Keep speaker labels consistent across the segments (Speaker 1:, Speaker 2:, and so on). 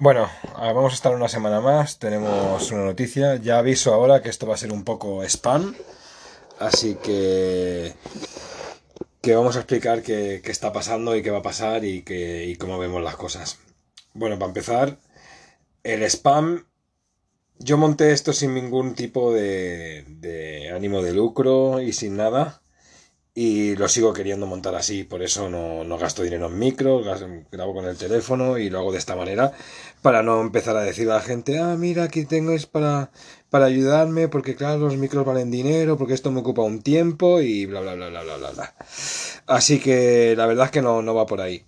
Speaker 1: Bueno, ah, vamos a estar una semana más, tenemos una noticia, ya aviso ahora que esto va a ser un poco spam, así que, que vamos a explicar qué, qué está pasando y qué va a pasar y, qué, y cómo vemos las cosas. Bueno, para empezar, el spam, yo monté esto sin ningún tipo de, de ánimo de lucro y sin nada y lo sigo queriendo montar así, por eso no, no gasto dinero en micro, grabo con el teléfono y lo hago de esta manera, para no empezar a decir a la gente, ah, mira, aquí tengo es para, para ayudarme, porque claro, los micros valen dinero, porque esto me ocupa un tiempo y bla, bla, bla, bla, bla, bla, bla. Así que la verdad es que no, no va por ahí.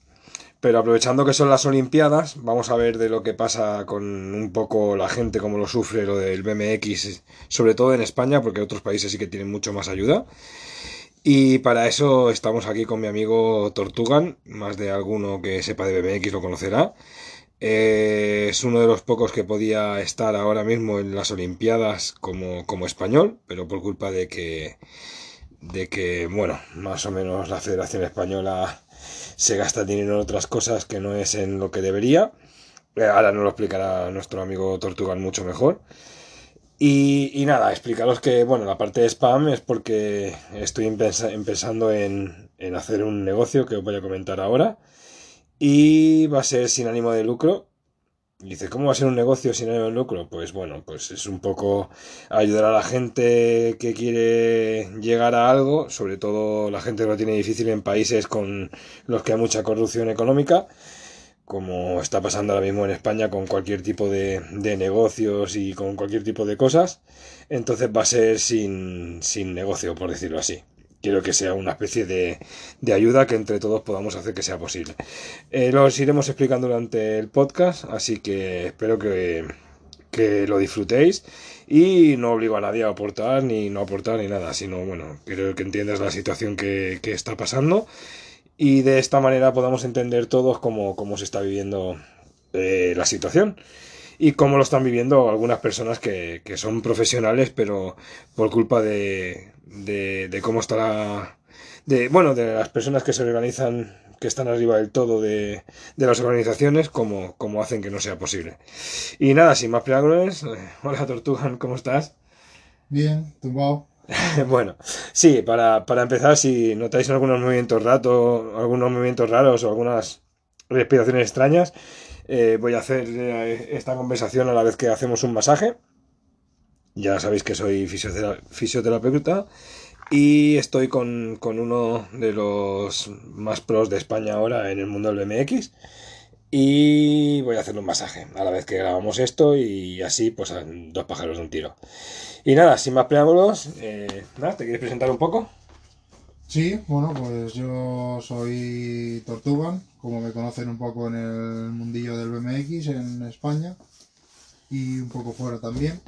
Speaker 1: Pero aprovechando que son las Olimpiadas, vamos a ver de lo que pasa con un poco la gente, cómo lo sufre lo del BMX, sobre todo en España, porque otros países sí que tienen mucho más ayuda. Y para eso estamos aquí con mi amigo Tortugan, más de alguno que sepa de BMX lo conocerá. Eh, es uno de los pocos que podía estar ahora mismo en las Olimpiadas como, como español, pero por culpa de que, de que, bueno, más o menos la Federación Española se gasta dinero en otras cosas que no es en lo que debería. Eh, ahora nos lo explicará nuestro amigo Tortugan mucho mejor. Y, y, nada, explicaros que, bueno, la parte de spam es porque estoy empezando en, en, hacer un negocio que os voy a comentar ahora. Y va a ser sin ánimo de lucro. Y dice, ¿cómo va a ser un negocio sin ánimo de lucro? Pues bueno, pues es un poco ayudar a la gente que quiere llegar a algo, sobre todo la gente que lo tiene difícil en países con los que hay mucha corrupción económica como está pasando ahora mismo en España con cualquier tipo de, de, negocios y con cualquier tipo de cosas, entonces va a ser sin, sin negocio, por decirlo así. Quiero que sea una especie de, de, ayuda que entre todos podamos hacer que sea posible. Eh, los iremos explicando durante el podcast, así que espero que, que lo disfrutéis y no obligo a nadie a aportar ni no aportar ni nada, sino bueno, quiero que entiendas la situación que, que está pasando y de esta manera podamos entender todos cómo, cómo se está viviendo eh, la situación y cómo lo están viviendo algunas personas que, que son profesionales, pero por culpa de, de, cómo está la... De, bueno, de las personas que se organizan, que están arriba del todo de, de las organizaciones, como, como hacen que no sea posible. Y nada, sin más preámbulos, eh, hola Tortugan, ¿cómo estás?
Speaker 2: Bien, tumbado.
Speaker 1: bueno, sí, para, para, empezar, si notáis algunos movimientos raros, algunos movimientos raros o algunas respiraciones extrañas, eh, voy a hacer eh, esta conversación a la vez que hacemos un masaje. Ya sabéis que soy fisioterapeuta y estoy con, con, uno de los más pros de España ahora en el mundo del BMX. Y voy a hacerle un masaje a la vez que grabamos esto y así, pues, dos pájaros de un tiro. Y nada, sin más preámbulos, eh, nada, ¿te quieres presentar un poco?
Speaker 2: Sí, bueno, pues yo soy Tortugan, como me conocen un poco en el mundillo del BMX en España y un poco fuera también.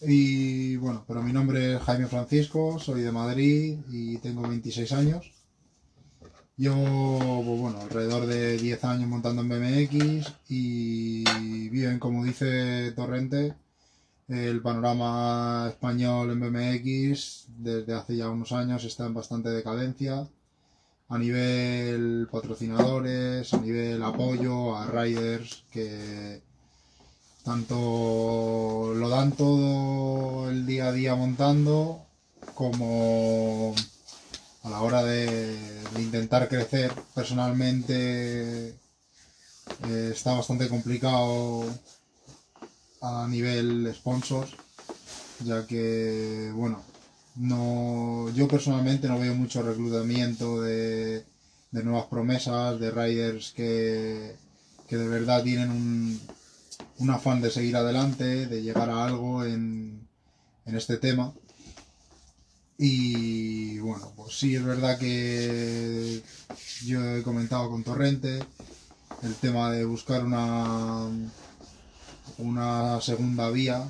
Speaker 2: Y bueno, pero mi nombre es Jaime Francisco, soy de Madrid y tengo 26 años. Llevo, pues bueno, alrededor de 10 años montando en BMX y bien, como dice Torrente, el panorama español en BMX desde hace ya unos años está en bastante decadencia. A nivel patrocinadores, a nivel apoyo a riders que tanto lo dan todo el día a día montando como a la hora de, intentar crecer personalmente eh, está bastante complicado a nivel sponsors ya que bueno no yo personalmente no veo mucho reclutamiento de, de nuevas promesas de riders que, que de verdad tienen un, un afán de seguir adelante de llegar a algo en, en este tema y bueno, pues sí, es verdad que yo he comentado con Torrente el tema de buscar una, una segunda vía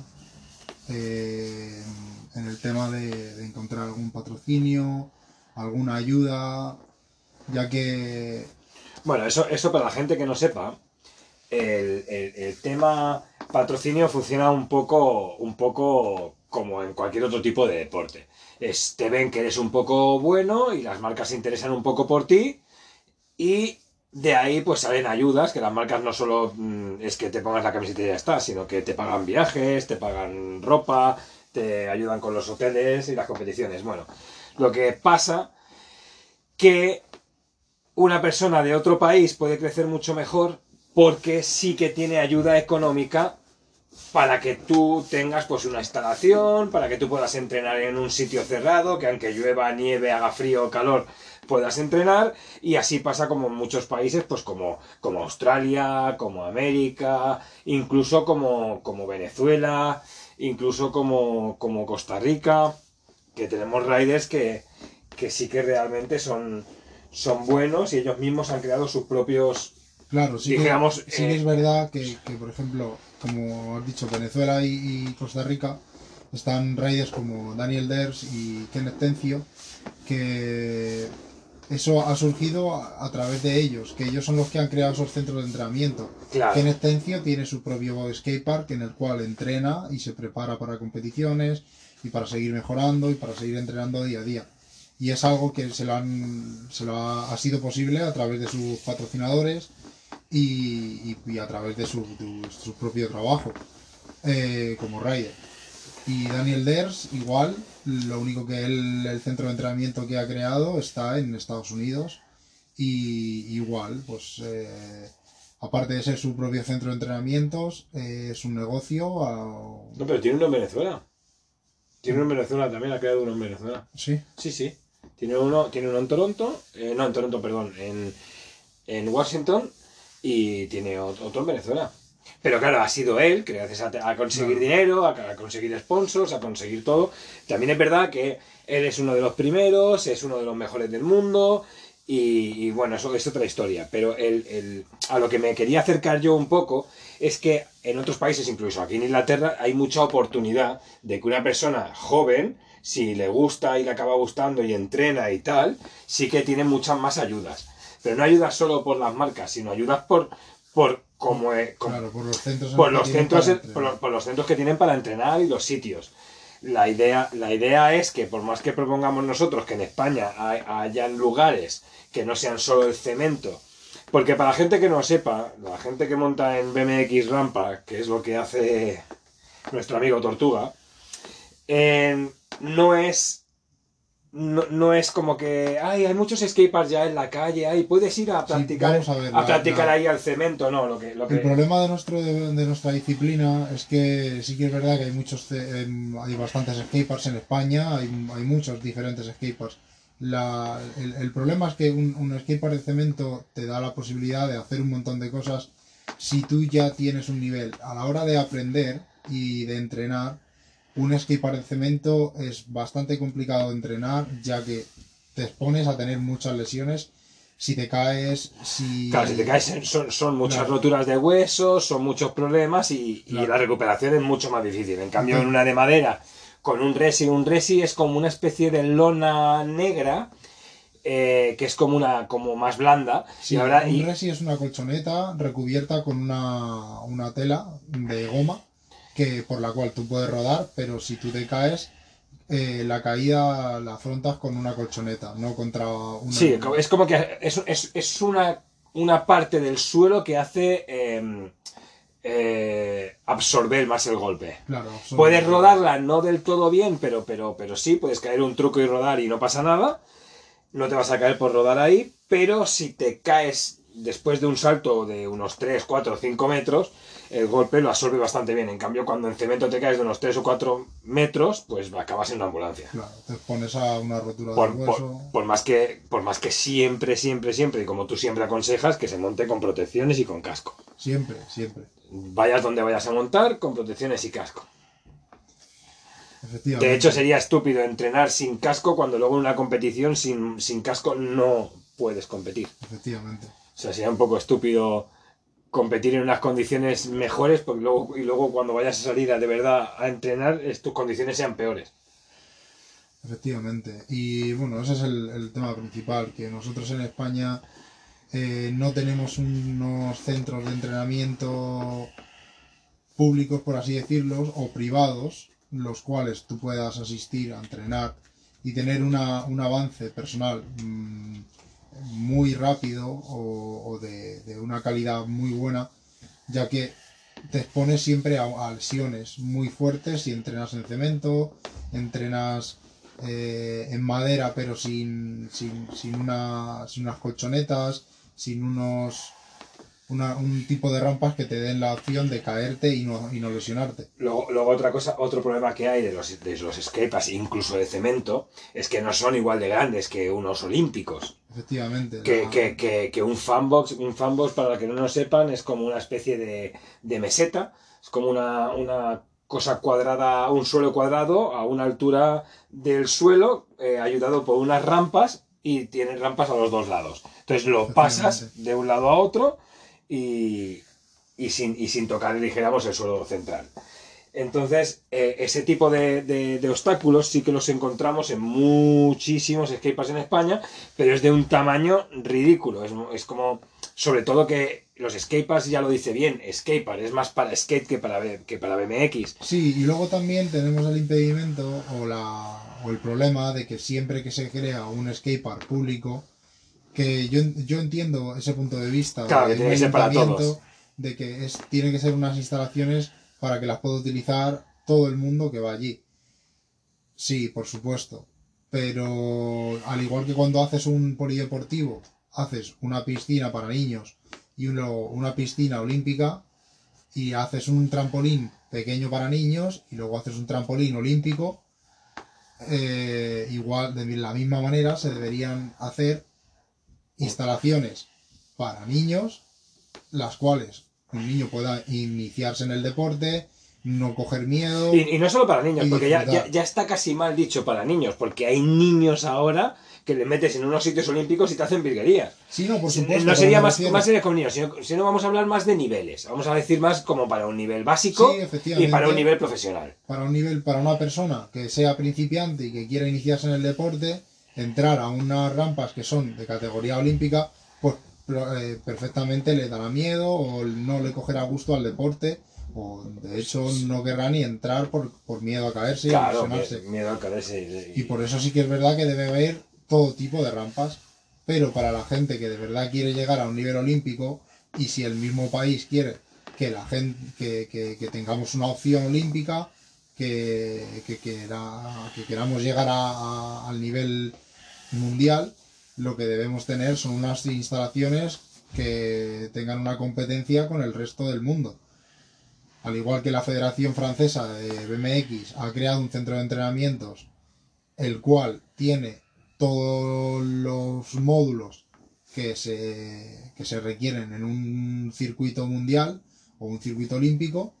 Speaker 2: eh, en el tema de, encontrar algún patrocinio, alguna ayuda, ya que...
Speaker 1: Bueno, eso, eso para la gente que no sepa, el, el, el tema patrocinio funciona un poco, un poco como en cualquier otro tipo de deporte te ven que eres un poco bueno y las marcas se interesan un poco por ti y de ahí pues salen ayudas, que las marcas no solo mm, es que te pongas la camiseta y ya está, sino que te pagan viajes, te pagan ropa, te ayudan con los hoteles y las competiciones. Bueno, lo que pasa que una persona de otro país puede crecer mucho mejor porque sí que tiene ayuda económica para que tú tengas pues una instalación, para que tú puedas entrenar en un sitio cerrado, que aunque llueva, nieve, haga frío o calor, puedas entrenar. Y así pasa como en muchos países, pues como, como Australia, como América, incluso como, como Venezuela, incluso como, como Costa Rica, que tenemos riders que, que sí que realmente son, son buenos y ellos mismos han creado sus propios...
Speaker 2: Claro, sí,
Speaker 1: Dijéramos,
Speaker 2: que, sí que
Speaker 1: eh,
Speaker 2: es verdad que, que, por ejemplo, como has dicho, Venezuela y, y Costa Rica están riders como Daniel Ders y Kenneth Tencio, que eso ha surgido a, a través de ellos, que ellos son los que han creado esos centros de entrenamiento.
Speaker 1: Claro.
Speaker 2: Kenneth Tencio tiene su propio skatepark en el cual entrena y se prepara para competiciones y para seguir mejorando y para seguir entrenando día a día. Y es algo que se lo, han, se lo ha, ha sido posible a través de sus patrocinadores y, a través de su, de su propio trabajo eh, como rider. Y Daniel Ders, igual, lo único que él, el centro de entrenamiento que ha creado está en Estados Unidos. Y igual, pues eh, aparte de ser su propio centro de entrenamientos, eh, es un negocio. a-
Speaker 1: No, pero tiene uno en Venezuela. Tiene uno en Venezuela también, ha creado uno en Venezuela.
Speaker 2: Sí,
Speaker 1: Sí, sí. Tiene uno, tiene uno en Toronto, eh, no, en Toronto, perdón, en, en Washington y tiene ot- otro en Venezuela. Pero claro, ha sido él, que gracias a, a conseguir dinero, a, a conseguir sponsors, a conseguir todo. También es verdad que él es uno de los primeros, es uno de los mejores del mundo y, y bueno, eso es otra historia. Pero el, el- a lo que me quería acercar yo un poco es que en otros países, incluso aquí en Inglaterra, hay mucha oportunidad de que una persona joven, si le gusta y le acaba gustando y entrena y tal, sí que tiene muchas más ayudas. Pero no ayudas solo por las marcas, sino ayudas por, por como, eh, como-
Speaker 2: claro, por los centros. en
Speaker 1: por los centros por,
Speaker 2: entrenar.
Speaker 1: los- por los centros que tienen para entrenar y los sitios la idea la idea es que por más que propongamos nosotros que en España hay- hayan lugares que no sean solo el cemento porque para la gente que no sepa la gente que monta en BMX rampa que es lo que hace nuestro amigo Tortuga eh, no es no, no es como que ay, hay muchos skateparks ya en la calle ay, puedes ir a practicar
Speaker 2: a ver,
Speaker 1: a
Speaker 2: la-
Speaker 1: practicar
Speaker 2: la-
Speaker 1: ahí al cemento no lo que lo que
Speaker 2: El problema de nuestro de, de nuestra disciplina es que sí que es verdad que hay muchos em, hay bastantes skateparks en España, hay, hay muchos diferentes skateparks. La, el, el problema es que un, un skatepark de cemento te da la posibilidad de hacer un montón de cosas si tú ya tienes un nivel. A la hora de aprender y de entrenar, un skatepark de cemento es bastante complicado de entrenar ya que te expones a tener muchas lesiones si te caes, si...
Speaker 1: Claro, si te caes son, son muchas
Speaker 2: Claro.
Speaker 1: roturas de huesos, son muchos problemas y, la recuperación es mucho más difícil. En cambio, en una de madera, con un resi, un resi es como una especie de lona negra, eh, que es como una como más blanda.
Speaker 2: Sí,
Speaker 1: y ahora,
Speaker 2: un
Speaker 1: y-
Speaker 2: resi es una colchoneta recubierta con una, una tela de goma que por la cual tú puedes rodar, pero si tú te caes, eh, la caída la afrontas con una colchoneta, no contra una...
Speaker 1: sí, es como que es, es- es una, una parte del suelo que hace eh, eh, absorber más el golpe.
Speaker 2: Claro,
Speaker 1: Puedes rodarla no del todo bien, pero, pero, pero sí, puedes caer un truco y rodar y no pasa nada. No te vas a caer por rodar ahí, pero si te caes después de un salto de unos 3, 4, 5 metros, el golpe lo absorbe bastante bien. En cambio, cuando en cemento te caes de unos 3 o 4 metros, pues acabas en una ambulancia.
Speaker 2: Claro, te expones a una rotura
Speaker 1: Por,
Speaker 2: del
Speaker 1: por-
Speaker 2: hueso.
Speaker 1: por más que, por más que siempre, siempre, siempre, y como tú siempre aconsejas, que se monte con protecciones y con casco.
Speaker 2: Siempre, siempre.
Speaker 1: Vayas donde vayas a montar, con protecciones y casco.
Speaker 2: Efectivamente.
Speaker 1: De hecho, sería estúpido entrenar sin casco cuando luego en una competición sin, sin casco no puedes competir.
Speaker 2: Efectivamente.
Speaker 1: O sea, sería un poco estúpido competir en unas condiciones mejores porque luego, y luego cuando vayas a salir a, de verdad a entrenar, tus condiciones sean peores.
Speaker 2: Efectivamente. Y bueno, ese es el, el tema principal, que nosotros en España eh, no tenemos unos centros de entrenamiento públicos, por así decirlo, o privados, los cuales tú puedas asistir a entrenar y tener una, un avance personal mm, muy rápido o, de, una calidad muy buena, ya que te expones siempre a, a lesiones muy fuertes si entrenas en cemento, entrenas eh, en madera pero sin, sin, sin, una, sin unas colchonetas, sin unos una- un tipo de rampas que te den la opción de caerte y no, y no lesionarte.
Speaker 1: Luego, luego otra cosa, otro problema que hay de los, de los incluso de cemento, es que no son igual de grandes que unos olímpicos.
Speaker 2: Efectivamente.
Speaker 1: Que,
Speaker 2: la-
Speaker 1: que, que, que un fanbox, un fanbox, para que no lo sepan, es como una especie de, de meseta, es como una, una cosa cuadrada, un suelo cuadrado a una altura del suelo, eh, ayudado por unas rampas y tiene rampas a los dos lados. Entonces lo pasas de un lado a otro y, y, sin, y sin tocar, dijéramos, el suelo central. Entonces, eh, ese tipo de, obstáculos sí que los encontramos en muchísimos skateparks en España, pero es de un tamaño ridículo. Es, como, sobre todo que los skateparks, ya lo dice bien, skatepark es más para skate que para, que para BMX.
Speaker 2: Sí, y luego también tenemos el impedimento o, o el problema de que siempre que se crea un skatepark público, que yo, yo entiendo ese punto de vista
Speaker 1: Claro, que
Speaker 2: de
Speaker 1: tiene
Speaker 2: un
Speaker 1: que ser para
Speaker 2: ayuntamiento,
Speaker 1: todos.
Speaker 2: de que es, tiene que ser unas instalaciones para que las pueda utilizar todo el mundo que va allí. Sí, por supuesto. Pero al igual que cuando haces un polideportivo, haces una piscina para niños y uno- una piscina olímpica, y haces un trampolín pequeño para niños y luego haces un trampolín olímpico, eh, igual de la misma manera se deberían hacer instalaciones para niños, las cuales un niño pueda iniciarse en el deporte, no coger miedo.
Speaker 1: Y, y no solo para niños, porque ya, ya, ya está casi mal dicho para niños, porque hay niños ahora que le metes en unos sitios olímpicos y te hacen virguerías.
Speaker 2: Sí, no, por supuesto.
Speaker 1: no sería más, más con niños, sino, sino vamos a hablar más de niveles. Vamos a decir más como para un nivel básico
Speaker 2: Sí,
Speaker 1: y para un nivel profesional.
Speaker 2: para un nivel, para una persona que sea principiante y que quiera iniciarse en el deporte, entrar a unas rampas que son de categoría olímpica, pues eh, perfectamente le dará miedo o no le cogerá gusto al deporte o de hecho no querrá ni entrar por, por miedo a caerse y
Speaker 1: Claro, miedo caerse.
Speaker 2: Y por eso sí que es verdad que debe haber todo tipo de rampas. Pero para la gente que de verdad quiere llegar a un nivel olímpico, y si el mismo país quiere que la gente que, que- que tengamos una opción olímpica, que, queramos llegar al nivel mundial, lo que debemos tener son unas instalaciones que tengan una competencia con el resto del mundo. Al igual que la Federación Francesa de BMX ha creado un centro de entrenamientos el cual tiene todos los módulos que se, que se requieren en un circuito mundial o un circuito olímpico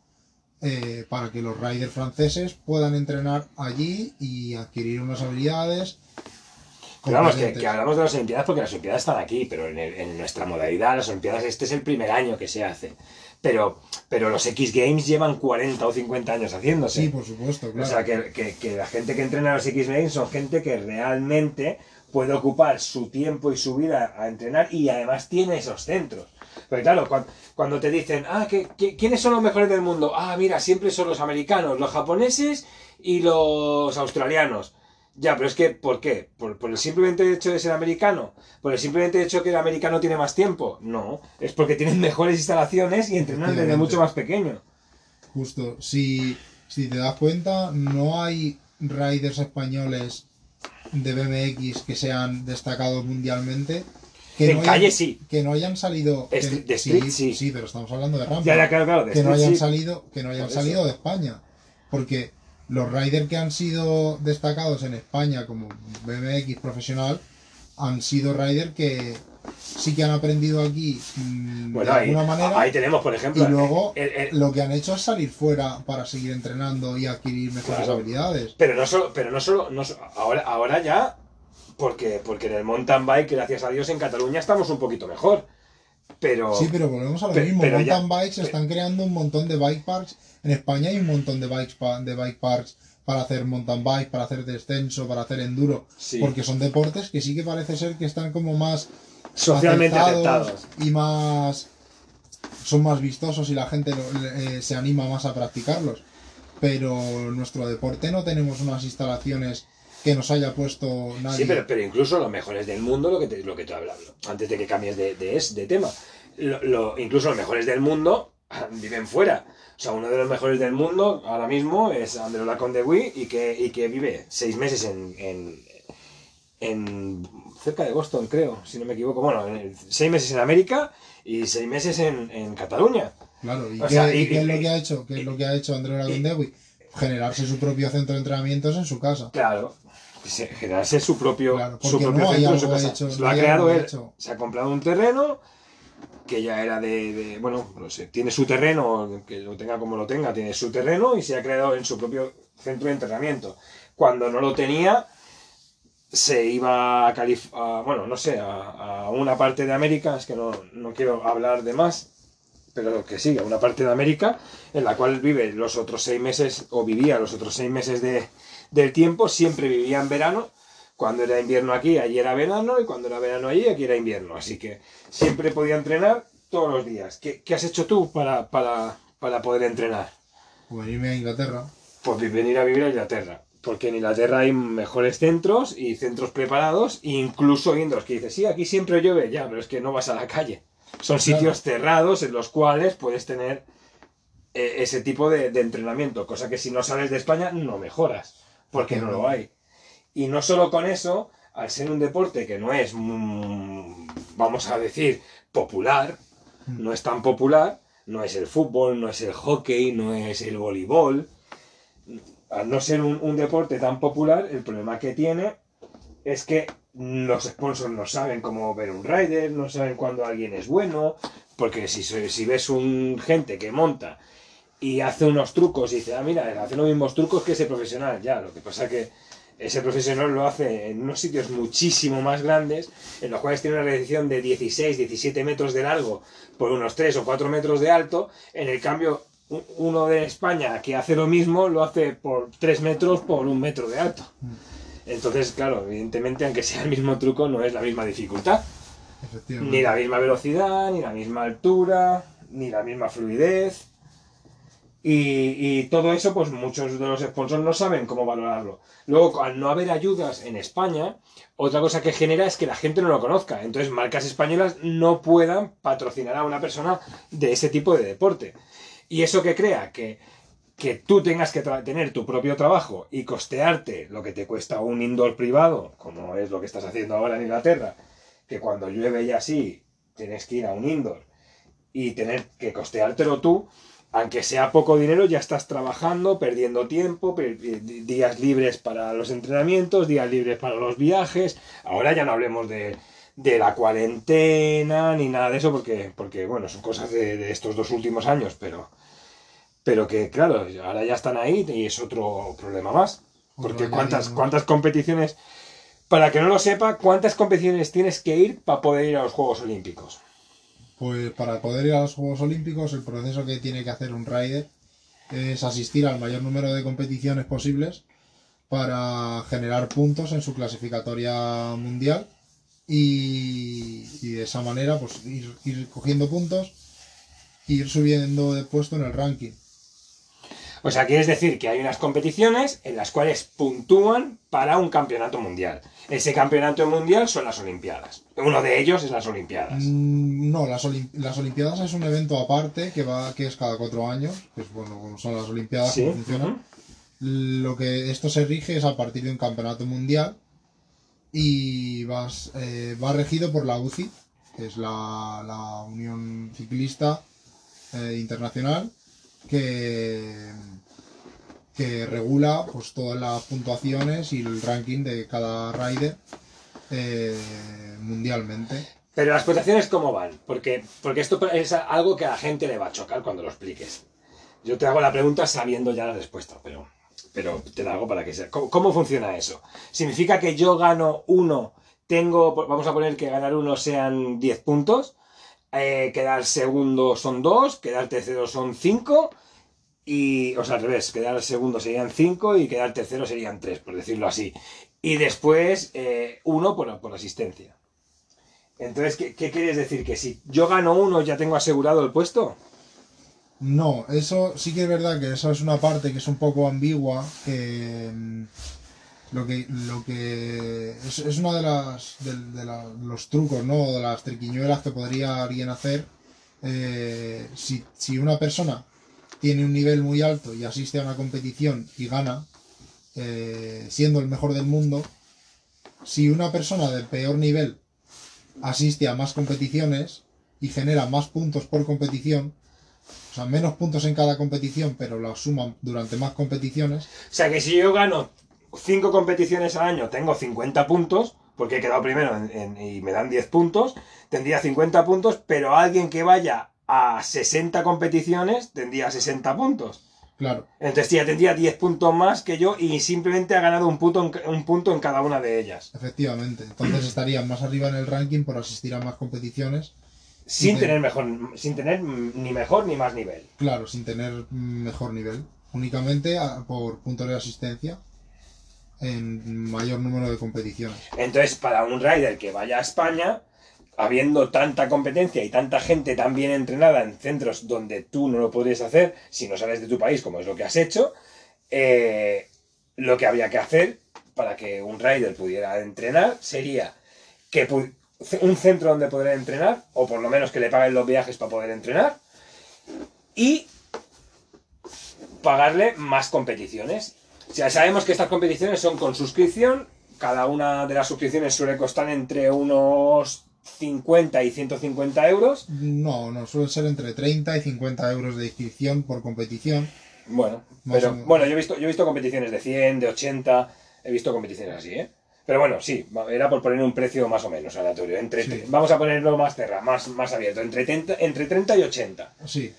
Speaker 2: eh, para que los riders franceses puedan entrenar allí y adquirir unas habilidades.
Speaker 1: Pero vamos, que, que hablamos de las Olimpiadas porque las Olimpiadas están aquí, pero en, el- en nuestra modalidad, las Olimpiadas, este es el primer año que se hace. Pero, pero los X Games llevan 40 o 50 años haciéndose.
Speaker 2: Sí, por supuesto, claro.
Speaker 1: O sea, que, que- que la gente que entrena a los X Games son gente que realmente puede ocupar su tiempo y su vida a entrenar y además tiene esos centros. Pero claro, cuan- cuando, te dicen, ah, ¿qué- qué- ¿quiénes son los mejores del mundo? Ah, mira, siempre son los americanos, los japoneses y los australianos. Ya, pero es que, ¿por qué? ¿Por, por el simplemente hecho de ser americano? ¿Por el simplemente hecho que el americano tiene más tiempo? No, es porque tienen mejores instalaciones y entrenan desde mucho más pequeño.
Speaker 2: Justo, si, si te das cuenta, no hay riders españoles de BMX que sean destacados mundialmente. Que
Speaker 1: En
Speaker 2: no
Speaker 1: calle
Speaker 2: hayan-
Speaker 1: sí.
Speaker 2: Que no hayan salido. que-
Speaker 1: de street sí.
Speaker 2: Sí, pero estamos hablando de rampa.
Speaker 1: Ya, ya, claro, claro. de
Speaker 2: que no
Speaker 1: street
Speaker 2: hayan
Speaker 1: sí.
Speaker 2: salido, que no hayan
Speaker 1: Por eso.
Speaker 2: salido de España. Porque los riders que han sido destacados en España como BMX profesional han sido riders que sí que han aprendido aquí mm,
Speaker 1: Bueno,
Speaker 2: de
Speaker 1: ahí,
Speaker 2: alguna manera.
Speaker 1: ahí tenemos, por ejemplo,
Speaker 2: Y luego
Speaker 1: el- el-
Speaker 2: lo que han hecho es salir fuera para seguir entrenando y adquirir mejores
Speaker 1: Claro.
Speaker 2: habilidades.
Speaker 1: Pero no solo, pero no solo, no ahora, ahora ya, porque, porque en el mountain bike, gracias a Dios, en Cataluña estamos un poquito mejor. Pero,
Speaker 2: Sí, pero volvemos a lo
Speaker 1: Pe-
Speaker 2: mismo.
Speaker 1: pero ya-
Speaker 2: Mountain bikes se están creando un montón de bike parks. En España hay un montón de bikes pa- de bike parks para hacer mountain bike, para hacer descenso, para hacer enduro.
Speaker 1: Sí.
Speaker 2: Porque son deportes que sí que parece ser que están como más
Speaker 1: socialmente aceptados.
Speaker 2: y más son más vistosos y la gente eh, se anima más a practicarlos. Pero nuestro deporte no tenemos unas instalaciones que nos haya puesto nadie.
Speaker 1: Sí, pero, pero incluso los mejores del mundo, lo que te, lo que te hablado, antes de que cambies de, de, es- de tema, lo- lo- incluso los mejores del mundo viven fuera. O sea, uno de los mejores del mundo ahora mismo es Andreu Lacondegui y que, y que vive seis meses en, en, en- cerca de Boston, creo, si no me equivoco. Bueno, en- seis meses en América y seis meses en, en Cataluña.
Speaker 2: Claro, ¿y,
Speaker 1: O
Speaker 2: qué,
Speaker 1: sea,
Speaker 2: y
Speaker 1: y-
Speaker 2: qué es lo que ha hecho? ¿Qué es lo que ha hecho? Generarse su propio centro de entrenamientos en su casa.
Speaker 1: Claro. Se- Generarse su propio,
Speaker 2: Claro,
Speaker 1: su propio
Speaker 2: no
Speaker 1: centro en su
Speaker 2: algo
Speaker 1: casa.
Speaker 2: hecho,
Speaker 1: Se
Speaker 2: no
Speaker 1: lo ha creado él.
Speaker 2: hecho.
Speaker 1: Se ha comprado un terreno que ya era de, de- bueno, no sé, tiene su terreno, que lo tenga como lo tenga, tiene su terreno y se ha creado en su propio centro de entrenamiento. Cuando no lo tenía, se iba a Calif a- bueno, no sé, a, a una parte de América, es que no, no quiero hablar de más, pero que sí, a una parte de América, en la cual vive los otros seis meses, o vivía los otros seis meses de, del tiempo, siempre vivía en verano, cuando era invierno aquí, allí era verano, y cuando era verano allí, aquí era invierno, así que siempre podía entrenar todos los días. ¿Qué, qué has hecho tú para, para, para poder entrenar?
Speaker 2: Venirme a Inglaterra.
Speaker 1: Pues venir a vivir a Inglaterra. Porque en Inglaterra hay mejores centros y centros preparados, incluso indoors, que dices, sí, aquí siempre llueve, ya, pero es que no vas a la calle. Son sitios cerrados en los cuales puedes tener eh, ese tipo de, de entrenamiento, cosa que si no sales de España no mejoras, porque no lo hay. Y no solo con eso, al ser un deporte que no es, mm, vamos a decir, popular, no es tan popular, no es el fútbol, no es el hockey, no es el voleibol, al no ser un, un deporte tan popular, el problema que tiene es que los sponsors no saben cómo ver un rider, no saben cuándo alguien es bueno, porque si, se- si ves un gente que monta y hace unos trucos y dice, ah, mira, hace los mismos trucos que ese profesional, ya, lo que pasa que ese profesional lo hace en unos sitios muchísimo más grandes, en los cuales tiene una recepción de 16, 17 metros de largo por unos 3 o 4 metros de alto, en el cambio uno de España que hace lo mismo lo hace por 3 metros por un metro de alto. Entonces, claro, evidentemente, aunque sea el mismo truco, no es la misma dificultad, ni la misma velocidad, ni la misma altura, ni la misma fluidez. Y, todo eso, pues muchos de los sponsors no saben cómo valorarlo. Luego, al no haber ayudas en España, otra cosa que genera es que la gente no lo conozca. Entonces, marcas españolas no puedan patrocinar a una persona de ese tipo de deporte. Y eso que crea que, que tú tengas que tener tu propio trabajo y costearte lo que te cuesta un indoor privado, como es lo que estás haciendo ahora en Inglaterra, que cuando llueve y así tienes que ir a un indoor y tener que costeártelo tú, aunque sea poco dinero, ya estás trabajando, perdiendo tiempo, per- días libres para los entrenamientos, días libres para los viajes. Ahora ya no hablemos de, de la cuarentena ni nada de eso, porque, porque bueno, son cosas de, de estos dos últimos años, pero, pero que claro, ahora ya están ahí y es otro problema más. Porque cuántas, cuántas competiciones, para que no lo sepa, ¿cuántas competiciones tienes que ir para poder ir a los Juegos Olímpicos?
Speaker 2: Pues para poder ir a los Juegos Olímpicos, el proceso que tiene que hacer un rider es asistir al mayor número de competiciones posibles para generar puntos en su clasificatoria mundial y, de esa manera pues ir, ir cogiendo puntos e ir subiendo de puesto en el ranking.
Speaker 1: O sea, quieres decir que hay unas competiciones en las cuales puntúan para un campeonato mundial. Ese campeonato mundial son las Olimpiadas. Uno de ellos es las Olimpiadas.
Speaker 2: Mm, No, las, olim- las Olimpiadas es un evento aparte que va que es cada cuatro años, que es bueno, como son las Olimpiadas,
Speaker 1: Sí,
Speaker 2: cómo funcionan. Lo que esto se rige es a partir de un campeonato mundial y vas, eh, va regido por la UCI, que es la, la Unión Ciclista eh, Internacional, que, que regula pues todas las puntuaciones y el ranking de cada rider eh, mundialmente.
Speaker 1: Pero las puntuaciones, ¿cómo van? Porque, porque esto es algo que a la gente le va a chocar cuando lo expliques. Yo te hago la pregunta sabiendo ya la respuesta, pero, pero te la hago para que sea. ¿Cómo, cómo funciona eso? ¿Significa que yo gano uno, tengo, vamos a poner que ganar uno sean 10 puntos, eh, quedar segundo son 2, quedar tercero son 5, y, o sea, al revés, quedar segundo serían 5 y quedar tercero serían 3, por decirlo así. Y después eh, uno por, por asistencia. Entonces, ¿qué, ¿qué quieres decir? ¿Que si yo gano uno ya tengo asegurado el puesto?
Speaker 2: No, eso sí que es verdad que eso es una parte que es un poco ambigua, que, mm, Lo que, lo que es, es uno de, las, de, la- los trucos, ¿no? De las triquiñuelas que podría alguien hacer. Eh, si, si una persona tiene un nivel muy alto y asiste a una competición y gana, eh, siendo el mejor del mundo, si una persona de peor nivel asiste a más competiciones y genera más puntos por competición, o sea, menos puntos en cada competición, pero los suman durante más competiciones,
Speaker 1: O sea que si yo gano 5 competiciones al año, tengo 50 puntos, porque he quedado primero en- en- y me dan 10 puntos, tendría 50 puntos, pero alguien que vaya a 60 competiciones tendría 60 puntos.
Speaker 2: claro,
Speaker 1: Entonces ya tendría 10 puntos más que yo y simplemente ha ganado un punto, en, un punto en cada una de ellas.
Speaker 2: efectivamente. Entonces estarían más arriba en el ranking por asistir a más competiciones,
Speaker 1: Sin tener, mejor, sin tener ni mejor ni más nivel.
Speaker 2: claro, sin tener mejor nivel, únicamente por puntos de asistencia en mayor número de competiciones.
Speaker 1: Entonces, para un rider que vaya a España, habiendo tanta competencia y tanta gente tan bien entrenada en centros donde tú no lo podrías hacer si no sales de tu país, como es lo que has hecho, eh, lo que habría que hacer para que un rider pudiera entrenar sería que un centro donde poder entrenar, o por lo menos que le paguen los viajes para poder entrenar, y pagarle más competiciones. Sea, sabemos que estas competiciones son con suscripción. Cada una de las suscripciones suele costar entre unos 50 y 150 euros.
Speaker 2: No, no, suele ser entre 30 y 50 euros de inscripción por competición.
Speaker 1: Bueno, pero bueno, yo he visto, yo he visto competiciones de 100, de 80, he visto competiciones así, ¿eh? Pero bueno, sí, era por poner un precio más o menos aleatorio. Entre,
Speaker 2: Sí.
Speaker 1: Vamos a ponerlo más cerra, más, más abierto, entre 30, entre 30 y 80.
Speaker 2: Sí,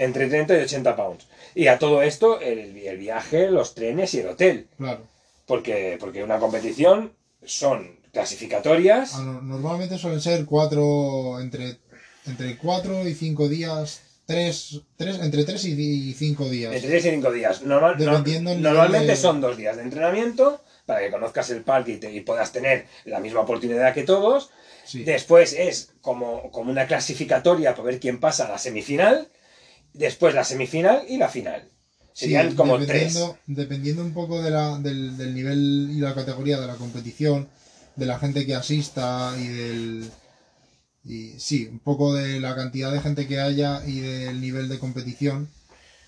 Speaker 1: Entre 30 y 80 pounds. Y a todo esto, el, el viaje, los trenes y el hotel.
Speaker 2: claro.
Speaker 1: Porque, porque una competición son clasificatorias.
Speaker 2: Ah, no, Normalmente suelen ser cuatro, entre, entre 4 y 5 días, tres, tres, entre 3 y 5 días.
Speaker 1: Entre 3 y 5 días. Normal-
Speaker 2: Dependiendo
Speaker 1: normalmente
Speaker 2: de-
Speaker 1: son dos días de entrenamiento para que conozcas el parque y, te- y puedas tener la misma oportunidad que todos.
Speaker 2: Sí.
Speaker 1: Después es como, como una clasificatoria para ver quién pasa a la semifinal. Después la semifinal y la final. Serían
Speaker 2: Sí,
Speaker 1: como tres.
Speaker 2: dependiendo, dependiendo un poco de la, del, del nivel y la categoría de la competición, de la gente que asista y del. Y sí, un poco de la cantidad de gente que haya y del nivel de competición,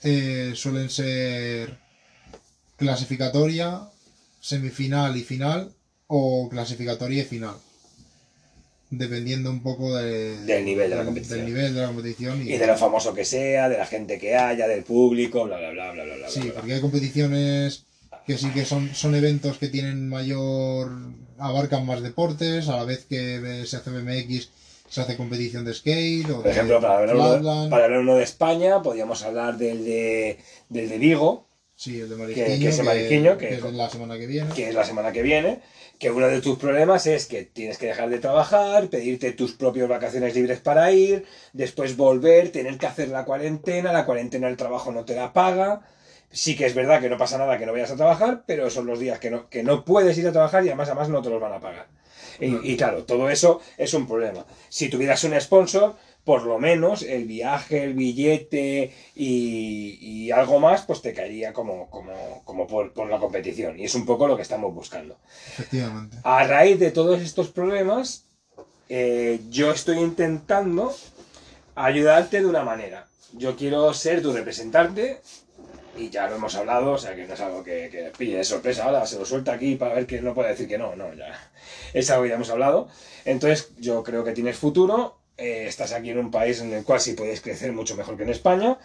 Speaker 2: eh, suelen ser clasificatoria, semifinal y final, o clasificatoria y final. Dependiendo un poco de-
Speaker 1: Del nivel de la competición.
Speaker 2: del nivel de la competición
Speaker 1: Y de lo famoso que sea, de la gente que haya, del público, bla, bla, bla, bla, bla, bla.
Speaker 2: Sí,
Speaker 1: bla.
Speaker 2: porque hay competiciones que sí que son, son eventos que tienen mayor. abarcan más deportes, a la vez que se hace BMX, se hace competición de skate o
Speaker 1: Por
Speaker 2: de
Speaker 1: ejemplo, para hablar, uno,
Speaker 2: flatland.
Speaker 1: para hablar uno de España, podríamos hablar del de, del de Vigo,
Speaker 2: Sí, el de
Speaker 1: que-
Speaker 2: Marisquiño,
Speaker 1: que ese Marisquiño, que-
Speaker 2: que es la semana que viene.
Speaker 1: que es la semana que viene, que uno de tus problemas es que tienes que dejar de trabajar, pedirte tus propias vacaciones libres para ir, después volver, tener que hacer la cuarentena, la cuarentena el trabajo no te la paga. Sí que es verdad que no pasa nada que no vayas a trabajar, pero son los días que no, que no puedes ir a trabajar y además, además no te los van a pagar. Y, y claro, todo eso es un problema. Si tuvieras un sponsor, por lo menos el viaje, el billete y, y algo más, pues te caería como, como, como por, por la competición. Y es un poco lo que estamos buscando.
Speaker 2: Efectivamente.
Speaker 1: A raíz de todos estos problemas, eh, yo estoy intentando ayudarte de una manera. Yo quiero ser tu representante y ya lo hemos hablado, o sea que no es algo que, que pille de sorpresa, ahora se lo suelta aquí para ver que no puede decir que no, no, ya es algo que ya hemos hablado. Entonces yo creo que tienes futuro, eh, estás aquí en un país en el cual sí puedes crecer mucho mejor que en España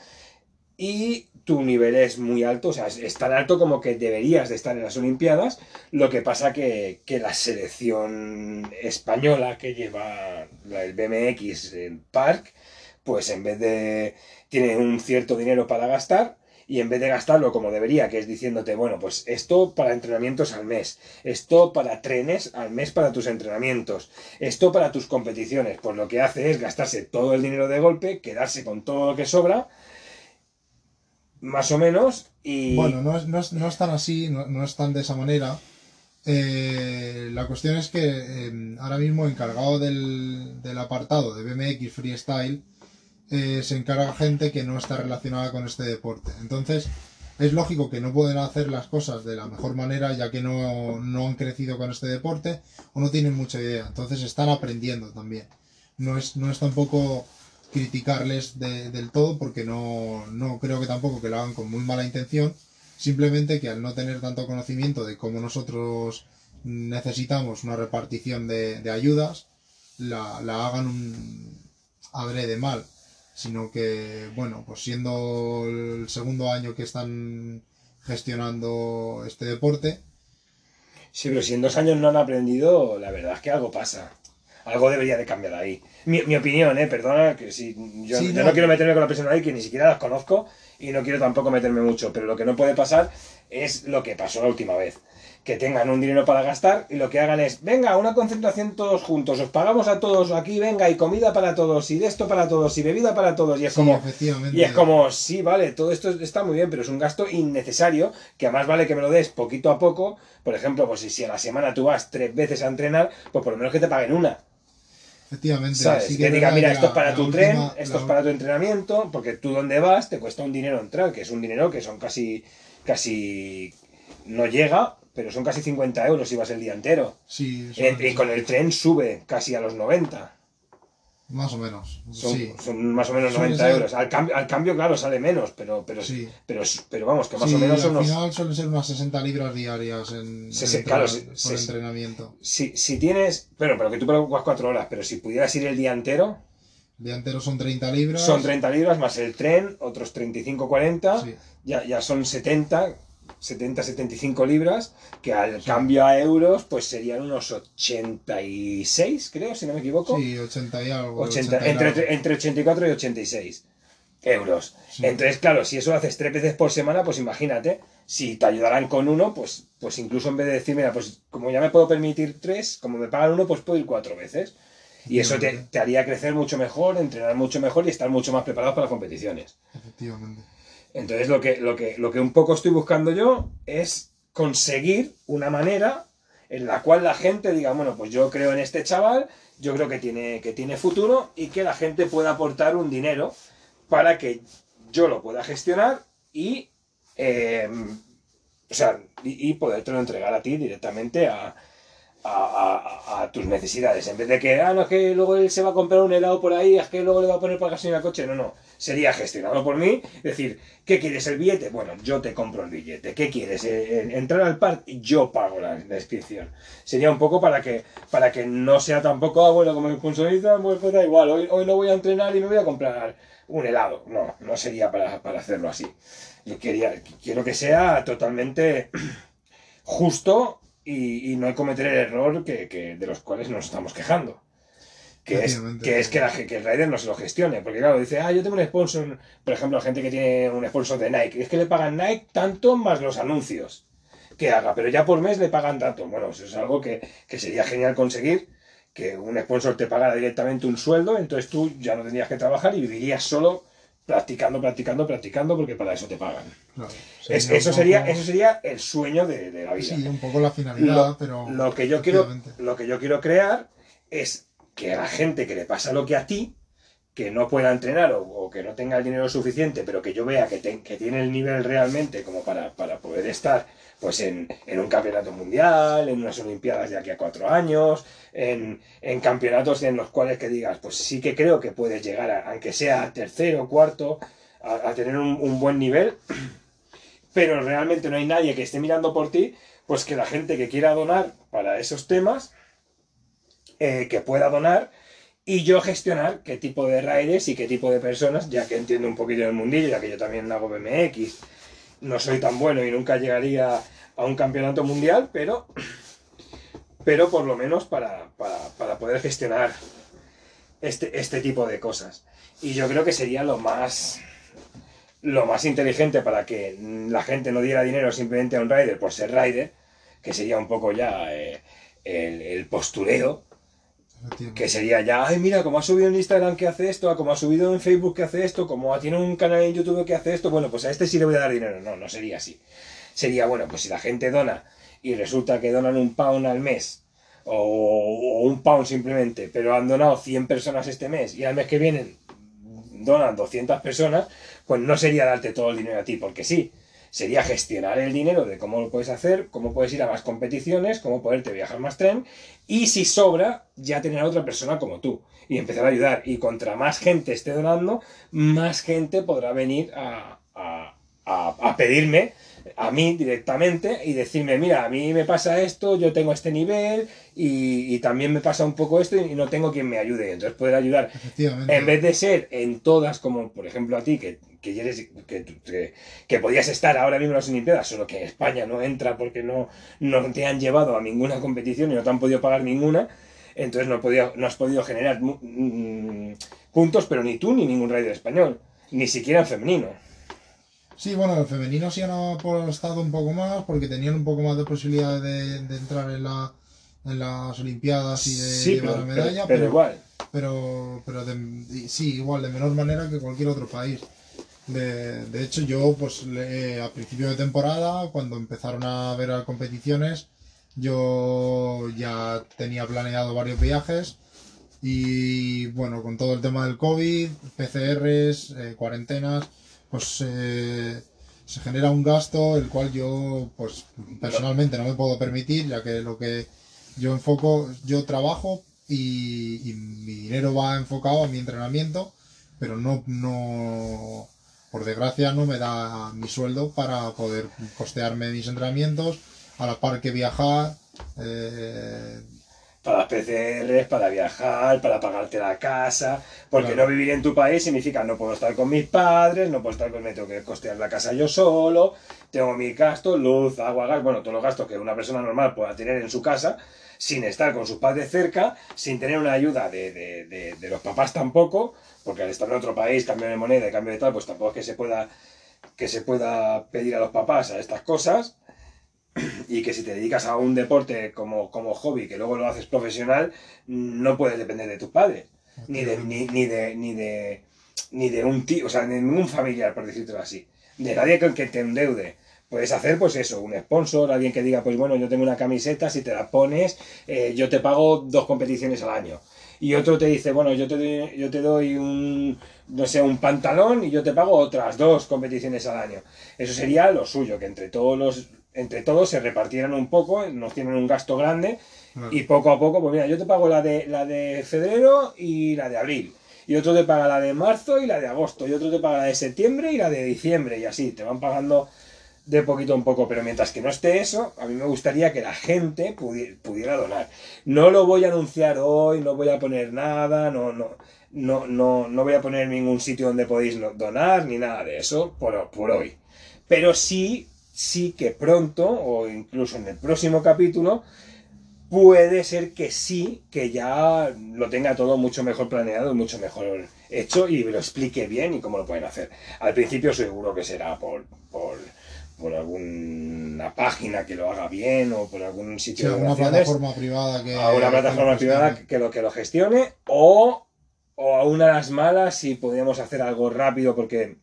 Speaker 1: y tu nivel es muy alto, o sea, es, tan alto como que deberías de estar en las Olimpiadas, lo que pasa que, que la selección española que lleva el BMX en Park, pues en vez de... tiene un cierto dinero para gastar y en vez de gastarlo como debería, que es diciéndote, bueno, pues esto para entrenamientos al mes, esto para trenes al mes para tus entrenamientos, esto para tus competiciones, pues lo que hace es gastarse todo el dinero de golpe, quedarse con todo lo que sobra, más o menos, y...
Speaker 2: Bueno, no es, no no tan así, no, no es tan de esa manera. Eh, la cuestión es que eh, ahora mismo encargado del, del apartado de BMX Freestyle eh, se encarga gente que no está relacionada con este deporte. Entonces, Es lógico que no pueden hacer las cosas de la mejor manera ya que no, no han crecido con este deporte o no tienen mucha idea. Entonces están aprendiendo también. No es, no es tampoco criticarles de- del todo porque no, no creo que tampoco que lo hagan con muy mala intención. Simplemente que al no tener tanto conocimiento de cómo nosotros necesitamos una repartición de, de ayudas, la, la hagan un adrede mal sino que, bueno, pues siendo el segundo año que están gestionando este deporte,
Speaker 1: Sí, pero si en dos años no han aprendido, la verdad es que algo pasa. Algo debería de cambiar ahí. Mi, mi opinión, ¿eh? Perdona, que si yo,
Speaker 2: Sí,
Speaker 1: yo
Speaker 2: no.
Speaker 1: no quiero meterme con la persona ahí, que ni siquiera las conozco, y no quiero tampoco meterme mucho, pero lo que no puede pasar es lo que pasó la última vez. Que tengan un dinero para gastar y lo que hagan es, venga, una concentración todos juntos, os pagamos a todos aquí, venga, y comida para todos, y de esto para todos, y bebida para todos, y es
Speaker 2: sí,
Speaker 1: como... Y es como, sí, vale, todo esto está muy bien, pero es un gasto innecesario, que además vale que me lo des poquito a poco. Por ejemplo, pues si, si a la semana tú vas tres veces a entrenar, pues por lo menos que te paguen una.
Speaker 2: efectivamente,
Speaker 1: ¿Sabes?
Speaker 2: sí
Speaker 1: que diga, mira, esto es para tu
Speaker 2: última-
Speaker 1: tren, esto
Speaker 2: la-
Speaker 1: es para tu entrenamiento, porque tú donde vas te cuesta un dinero entrar, que es un dinero que son casi, casi, no llega, pero son casi 50 euros si vas el día entero.
Speaker 2: Sí, son-
Speaker 1: Eh, Y con el tren sube casi a los 90.
Speaker 2: más o menos,
Speaker 1: Son,
Speaker 2: sí.
Speaker 1: son más o menos
Speaker 2: Suele
Speaker 1: 90
Speaker 2: ser-
Speaker 1: euros. Al cambio, al cambio, claro, sale menos, pero, pero,
Speaker 2: Sí.
Speaker 1: pero, pero vamos, que más
Speaker 2: Sí,
Speaker 1: o menos son
Speaker 2: al
Speaker 1: unos...
Speaker 2: final suelen ser unas 60 libras diarias en,
Speaker 1: sí,
Speaker 2: entrenar-
Speaker 1: claro,
Speaker 2: por
Speaker 1: sí.
Speaker 2: entrenamiento.
Speaker 1: Si, si tienes. Bueno, pero que tú preocupas cuatro horas, pero si pudieras ir el día entero,
Speaker 2: El día entero son 30 libras.
Speaker 1: son 30 libras más el tren, otros 35-40,
Speaker 2: Sí.
Speaker 1: ya, ya son 70, 70-75 libras, que al cambio a euros, pues serían unos 86, creo, si no me equivoco.
Speaker 2: Sí, 80 y algo.
Speaker 1: 80,
Speaker 2: 80 y
Speaker 1: entre,
Speaker 2: algo.
Speaker 1: entre 84 y 86 euros.
Speaker 2: Sí.
Speaker 1: Entonces, claro, si eso lo haces tres veces por semana, pues imagínate, si te ayudarán con uno, pues, pues incluso en vez de decir, mira, pues como ya me puedo permitir tres, como me pagan uno, pues puedo ir cuatro veces. Y eso te, te haría crecer mucho mejor, entrenar mucho mejor y estar mucho más preparados para las competiciones.
Speaker 2: Efectivamente.
Speaker 1: Entonces, lo que, lo que, lo que un poco estoy buscando yo es conseguir una manera en la cual la gente diga, bueno, pues yo creo en este chaval, yo creo que tiene, que tiene futuro y que la gente pueda aportar un dinero para que yo lo pueda gestionar y, eh, o sea, y, y podértelo entregar a ti directamente a, a, tus necesidades. En vez de que, ah, no, es que luego él se va a comprar un helado por ahí, es que luego le va a poner para gasolina al coche. No, no. Sería gestionado por mí. Decir, ¿qué quieres el billete? Bueno, yo te compro el billete. ¿Qué quieres? Eh, eh, entrar al parque, yo pago la, inscripción. Sería un poco para que, para que no sea tampoco, ah, bueno, como sponsorizan, pues, pues da igual. Hoy, hoy no voy a entrenar y me voy a comprar un helado. No, no sería para, para hacerlo así. Yo quería, quiero que sea totalmente justo y, y no cometer el error que, que- de los cuales nos estamos quejando. Que es, que es que, la, que el rider no se lo gestione. Porque claro, dice, ah, yo tengo un sponsor, por ejemplo, gente que tiene un sponsor de Nike. Es que le pagan Nike tanto más los anuncios que haga, pero ya por mes le pagan tanto. Bueno, eso es algo que, que sería genial conseguir, que un sponsor te pagara directamente un sueldo, entonces tú ya no tendrías que trabajar y vivirías solo practicando, practicando, practicando, porque para eso te pagan.
Speaker 2: Claro. Sería
Speaker 1: eso,
Speaker 2: poco-
Speaker 1: sería, eso sería el sueño de, de la vida.
Speaker 2: Sí, un poco la finalidad,
Speaker 1: Lo,
Speaker 2: pero.
Speaker 1: lo que yo quiero, lo que yo quiero crear es que a la gente que le pasa lo que a ti, que no pueda entrenar o, o que no tenga el dinero suficiente, pero que yo vea que, te- que tiene el nivel realmente como para, para poder estar pues en, un campeonato mundial, en unas olimpiadas de aquí a cuatro años, en, campeonatos en los cuales que digas, pues sí que creo que puedes llegar, a, aunque sea tercero, cuarto, a, tener un, buen nivel, pero realmente no hay nadie que esté mirando por ti, pues que la gente que quiera donar para esos temas, eh, que pueda donar y yo gestionar qué tipo de riders y qué tipo de personas, ya que entiendo un poquito del mundillo, ya que yo también hago BMX, no soy tan bueno y nunca llegaría a un campeonato mundial, pero, pero por lo menos para, para, para poder gestionar este, este tipo de cosas. Y yo creo que sería lo más lo más inteligente para que la gente no diera dinero simplemente a un rider por ser rider, que sería un poco ya eh, el, el postureo, Que sería ya, ay, mira, como ha subido en Instagram que hace esto, como ha subido en Facebook que hace esto, como tiene un canal en YouTube que hace esto, bueno, pues a este sí le voy a dar dinero. No, no sería así. Sería, bueno, pues si la gente dona y resulta que donan un pound al mes, o, un pound simplemente, pero han donado 100 personas este mes y al mes que viene donan 200 personas, pues no sería darte todo el dinero a ti, porque sí. Sería gestionar el dinero de cómo lo puedes hacer, cómo puedes ir a más competiciones, cómo poderte viajar más tren y si sobra, ya tener a otra persona como tú y empezar a ayudar. Y contra más gente esté donando, más gente podrá venir a, a, a, a pedirme a mí directamente y decirme, mira, a mí me pasa esto, yo tengo este nivel y, y también me pasa un poco esto y no tengo quien me ayude. Entonces poder ayudar, en vez de ser en todas, como por ejemplo a ti, que, que, eres, que, que, que podías estar ahora mismo en las Olimpiadas, solo que España no entra porque no, no te han llevado a ninguna competición y no te han podido pagar ninguna. Entonces no, podido, no has podido generar mm, puntos, pero ni tú ni ningún rider español, ni siquiera en femenino.
Speaker 2: Sí, bueno, el femenino sí han apostado un poco más porque tenían un poco más de posibilidades de, de entrar en, la, en las Olimpiadas y de
Speaker 1: Sí,
Speaker 2: llevar
Speaker 1: pero,
Speaker 2: la medalla,
Speaker 1: pero- pero igual.
Speaker 2: pero, pero de- sí, igual, de menor manera que cualquier otro país. De, de hecho, yo, pues, le- a principio de temporada, cuando empezaron a haber competiciones, yo ya tenía planeado varios viajes y, bueno, con todo el tema del COVID, PCRs, eh, cuarentenas, pues eh, se genera un gasto el cual yo, pues, personalmente no me puedo permitir, ya que lo que yo enfoco, yo trabajo y, mi dinero va enfocado a mi entrenamiento, pero no, no, por desgracia no me da mi sueldo para poder costearme mis entrenamientos, a la par que viajar, eh,
Speaker 1: Para las PCRs, para viajar, para pagarte la casa, porque
Speaker 2: Claro.
Speaker 1: no vivir en tu país significa no puedo estar con mis padres, no puedo estar con, me tengo que costear la casa yo solo, tengo mis gastos, luz, agua, gas, bueno, todos los gastos que una persona normal pueda tener en su casa, sin estar con sus padres cerca, sin tener una ayuda de, de- de- de los papás tampoco, porque al estar en otro país, cambio de moneda, cambio de tal, pues tampoco es que se pueda, que se pueda pedir a los papás a estas cosas y que si te dedicas a un deporte como, como hobby, que luego lo haces profesional, no puedes depender de tus padres, ni de, ni, ni de, ni de, ni de un tío, o sea, de ningún familiar, por decirlo así, de nadie con que te endeude. Puedes hacer, pues eso, un sponsor, alguien que diga, pues bueno, yo tengo una camiseta, si te la pones, eh, yo te pago dos competiciones al año. Y otro te dice, bueno, yo te doy, yo te doy un, no sé, un pantalón y yo te pago otras dos competiciones al año. Eso sería lo suyo, que entre todos los, entre todos se repartieran un poco, no tienen un gasto grande y poco a poco, pues mira, yo te pago la de, la de febrero y la de abril. Y otro te paga la de marzo y la de agosto. Y otro te paga la de septiembre y la de diciembre. Y así, te van pagando de poquito en poco. Pero mientras que no esté eso, a mí me gustaría que la gente pudi- pudiera donar. No lo voy a anunciar hoy, no voy a poner nada, no, no, no, no, no voy a poner ningún sitio donde podéis donar, ni nada de eso, por, por hoy. Pero sí, sí que pronto, o incluso en el próximo capítulo, puede ser que sí, que ya lo tenga todo mucho mejor planeado mucho mejor hecho y lo explique bien y cómo lo pueden hacer. Al principio seguro que será por, por, por alguna página que lo haga bien o por algún
Speaker 2: sí,
Speaker 1: sitio de
Speaker 2: alguna
Speaker 1: donaciones,
Speaker 2: plataforma privada que...
Speaker 1: a una plataforma
Speaker 2: que
Speaker 1: privada que lo, que lo gestione o, o a una de las malas si podíamos hacer algo rápido porque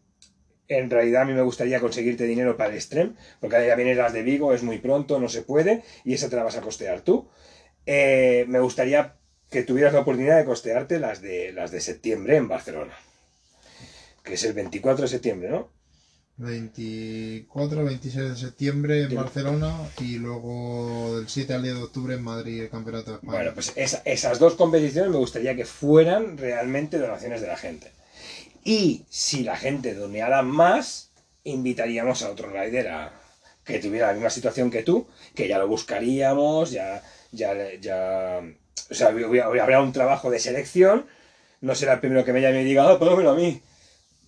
Speaker 1: en realidad a mí me gustaría conseguirte dinero para el stream, porque ahora ya vienen las de Vigo, es muy pronto, no se puede, y esa te la vas a costear tú. Eh, me gustaría que tuvieras la oportunidad de costearte las de, las de septiembre en Barcelona, que es el 24 de septiembre, ¿no?
Speaker 2: 24, 26 de septiembre en. Barcelona y luego del 7 al 10 de octubre en Madrid el Campeonato de España.
Speaker 1: Bueno, pues esa- esas dos competiciones me gustaría que fueran realmente donaciones de la gente. Y si la gente doneara más, invitaríamos a otro rider que tuviera la misma situación que tú, que ya lo buscaríamos, ya, ya, ya, o sea, habrá un trabajo de selección, no será el primero que me llame y diga, ah, págamelo a mí.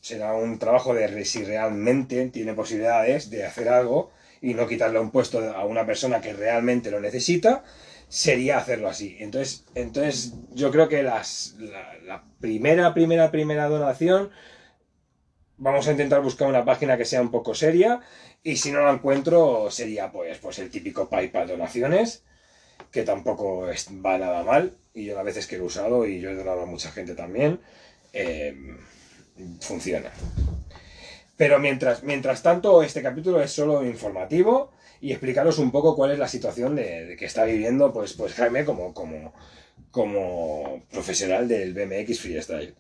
Speaker 1: Será un trabajo de si realmente tiene posibilidades de hacer algo y no quitarle un puesto a una persona que realmente lo necesita, sería hacerlo así. Entonces, entonces yo creo que las, la, primera, primera, primera donación, vamos a intentar buscar una página que sea un poco seria y si no la encuentro sería pues, pues el típico PayPal donaciones, que tampoco va nada mal y yo a veces que lo he usado y yo he donado a mucha gente también, eh, funciona. Pero mientras, mientras tanto, este capítulo es solo informativo y explicaros un poco cuál es la situación de, de que está viviendo pues, pues Jaime como, como, como profesional del BMX Freestyle.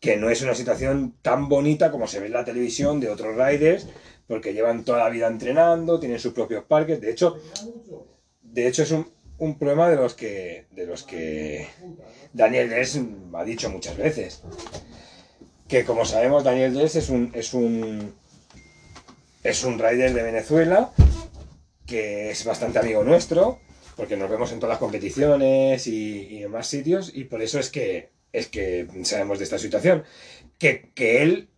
Speaker 1: que no es una situación tan bonita como se ve en la televisión de otros riders, porque llevan toda la vida entrenando, tienen sus propios parques. De hecho, de hecho es un, un problema de los que de los que Daniel Des ha dicho muchas veces. Que como sabemos, Daniel Des es un, es un es un rider de Venezuela que es bastante amigo nuestro, porque nos vemos en todas las competiciones y, en más sitios, y por eso es que es que sabemos de esta situación. Que, que él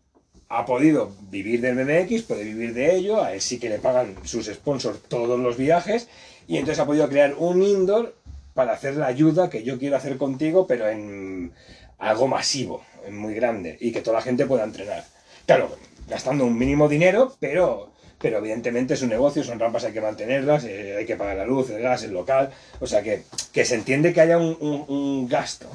Speaker 1: ha podido vivir del BMX, puede vivir de ello, a él sí que le pagan sus sponsors todos los viajes, y entonces ha podido crear un indoor para hacer la ayuda que yo quiero hacer contigo, pero en algo masivo, en muy grande, y que toda la gente pueda entrenar. Claro, gastando un mínimo dinero, pero, pero evidentemente es un negocio, son rampas, hay que mantenerlas, eh, hay que pagar la luz, el gas, el local, o sea que, que se entiende que haya un, un- un gasto.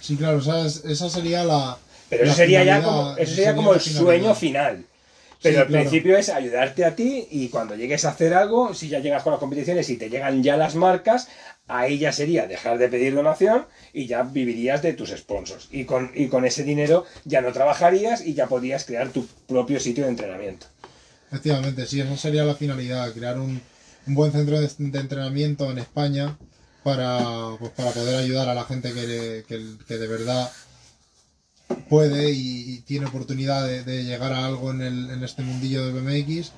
Speaker 2: Sí, claro, esa, es- esa sería la.
Speaker 1: Pero eso sería ya como, eso sería como el sueño final. Pero
Speaker 2: Sí,
Speaker 1: al
Speaker 2: claro.
Speaker 1: principio es ayudarte a ti y cuando llegues a hacer algo, si ya llegas con las competiciones y te llegan ya las marcas, ahí ya sería dejar de pedir donación y ya vivirías de tus sponsors. Y con, y con ese dinero ya no trabajarías y ya podrías crear tu propio sitio de entrenamiento.
Speaker 2: Efectivamente, sí, esa sería la finalidad, crear un, un buen centro de, de entrenamiento en España para, pues, para poder ayudar a la gente que, que, que de verdad puede y, y tiene oportunidad de, de llegar a algo en, el, en este mundillo del BMX.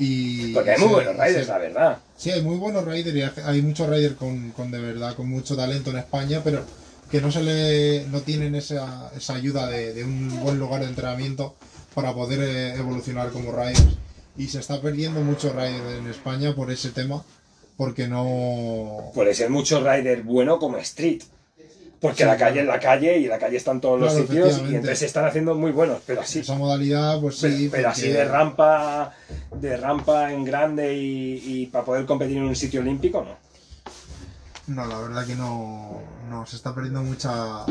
Speaker 2: Y,
Speaker 1: Porque hay muy buenos riders, la verdad.
Speaker 2: Sí, hay muy buenos riders y hay- hay muchos riders con, con de verdad, con mucho talento en España, pero que no se le, no tienen esa, esa ayuda de, de un buen lugar de entrenamiento para poder eh, evolucionar como riders. Y se está perdiendo mucho rider en España por ese tema, porque no...
Speaker 1: Puede ser mucho rider bueno como street. Porque
Speaker 2: Sí,
Speaker 1: la calle
Speaker 2: claro.
Speaker 1: es la calle y la calle está en todos los sitios y entonces se están haciendo muy buenos, pero así.
Speaker 2: Esa modalidad, pues sí.
Speaker 1: pero así de rampa, de rampa en grande y, y para poder competir en un sitio olímpico, no.
Speaker 2: No, la verdad que no, no se está perdiendo mucha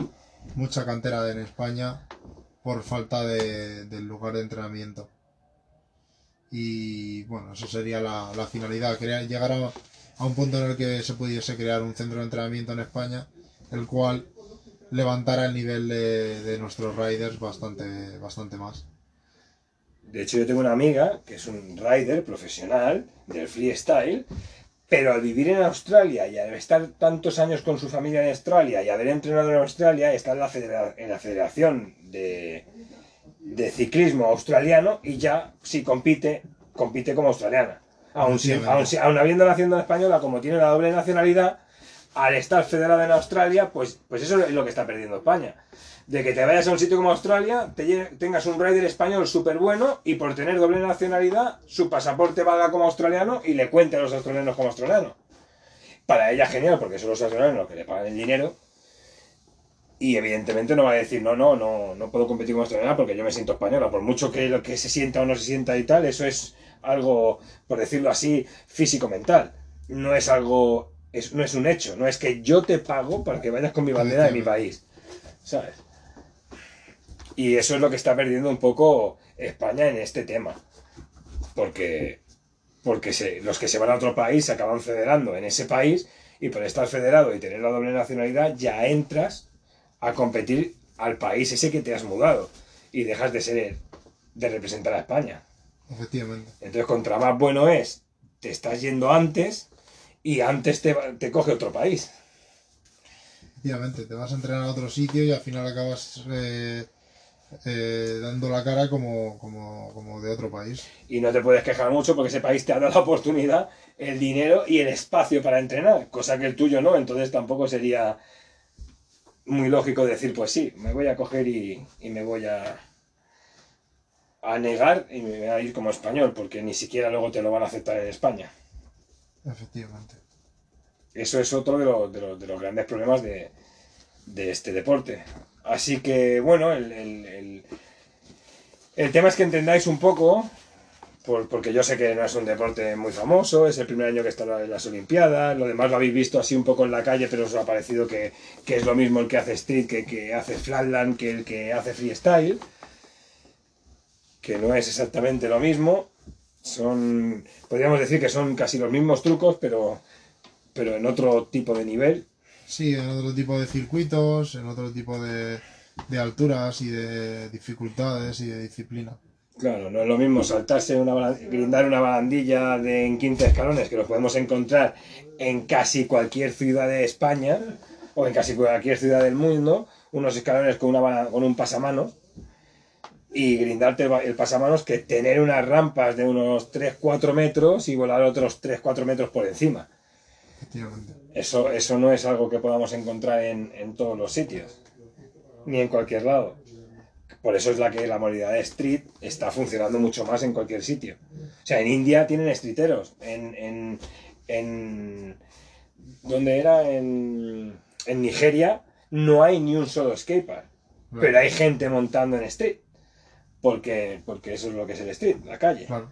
Speaker 2: mucha cantera en España por falta de, del lugar de entrenamiento. Y bueno, eso sería la, finalidad, crear, llegar a, un punto en el que se pudiese crear un centro de entrenamiento en España, el cual levantara el nivel de, nuestros riders bastante, bastante más.
Speaker 1: De hecho, yo tengo una amiga que es un rider profesional del freestyle, pero al vivir en Australia y al estar tantos años con su familia en Australia y haber entrenado en Australia, está en la, en la Federación de, de Ciclismo Australiano y ya, si compite, compite como australiana. Aún, si-
Speaker 2: Efectivamente.
Speaker 1: aún si- aún habiendo nacido en española, como tiene la doble nacionalidad, al estar federada en Australia, pues, pues eso es lo que está perdiendo España. De que te vayas a un sitio como Australia, te tengas un rider español súper bueno y por tener doble nacionalidad, su pasaporte valga como australiano y le cuente a los australianos como australiano. Para ella genial, porque son los australianos los que le pagan el dinero. Y evidentemente no va a decir, no, no, no, no puedo competir como australiana porque yo me siento española. Por mucho que lo que se sienta o no se sienta y tal, eso es algo, por decirlo así, físico-mental. No es algo, es, no es un hecho. No es que yo te pago para que vayas con mi bandera de mi país. ¿Sabes? Y eso es lo que está perdiendo un poco España en este tema. Porque, porque se- los que se van a otro país se acaban federando en ese país y por estar federado y tener la doble nacionalidad ya entras a competir al país ese que te has mudado y dejas de ser de representar a España.
Speaker 2: Efectivamente.
Speaker 1: Entonces, contra más bueno es, te estás yendo antes y antes te, te coge otro país.
Speaker 2: Efectivamente, te vas a entrenar a otro sitio y al final acabas eh, eh, dando la cara como, como, como de otro país.
Speaker 1: Y no te puedes quejar mucho porque ese país te ha dado la oportunidad, el dinero y el espacio para entrenar, cosa que el tuyo no, entonces tampoco sería muy lógico decir, pues sí, me voy a coger y, y me voy a, a negar y me voy a ir como español, porque ni siquiera luego te lo van a aceptar en España.
Speaker 2: Efectivamente.
Speaker 1: Eso es otro de, los- de los- de los grandes problemas de, de este deporte. Así que, bueno, el, el- el- el tema es que entendáis un poco, por- porque yo sé que no es un deporte muy famoso, es el primer año que está en las Olimpiadas, lo demás lo habéis visto así un poco en la calle, pero os ha parecido que, que es lo mismo el que hace street que, que hace flatland, que el que hace freestyle, que no es exactamente lo mismo. Son, podríamos decir que son casi los mismos trucos, pero pero en otro tipo de nivel.
Speaker 2: Sí, en otro tipo de circuitos, en otro tipo de, de alturas y de dificultades y de disciplina.
Speaker 1: Claro, no es lo mismo saltarse una grindar una barandilla de en 15 escalones que los podemos encontrar en casi cualquier ciudad de España o en casi cualquier ciudad del mundo, unos escalones con, una, con un pasamanos y grindarte el, pasamanos que tener unas rampas de unos 3-4 metros y volar otros 3-4 metros por encima.
Speaker 2: Efectivamente.
Speaker 1: Eso, eso no es algo que podamos encontrar en, en todos los sitios, ni en cualquier lado. Por eso es la que la modalidad de street está funcionando mucho más en cualquier sitio. O sea, en India tienen streeteros. En. en, en ¿Dónde era? En, en Nigeria no hay ni un solo skatepark. Pero hay gente montando en street. Porque, porque eso es lo que es el street, la calle.
Speaker 2: Claro.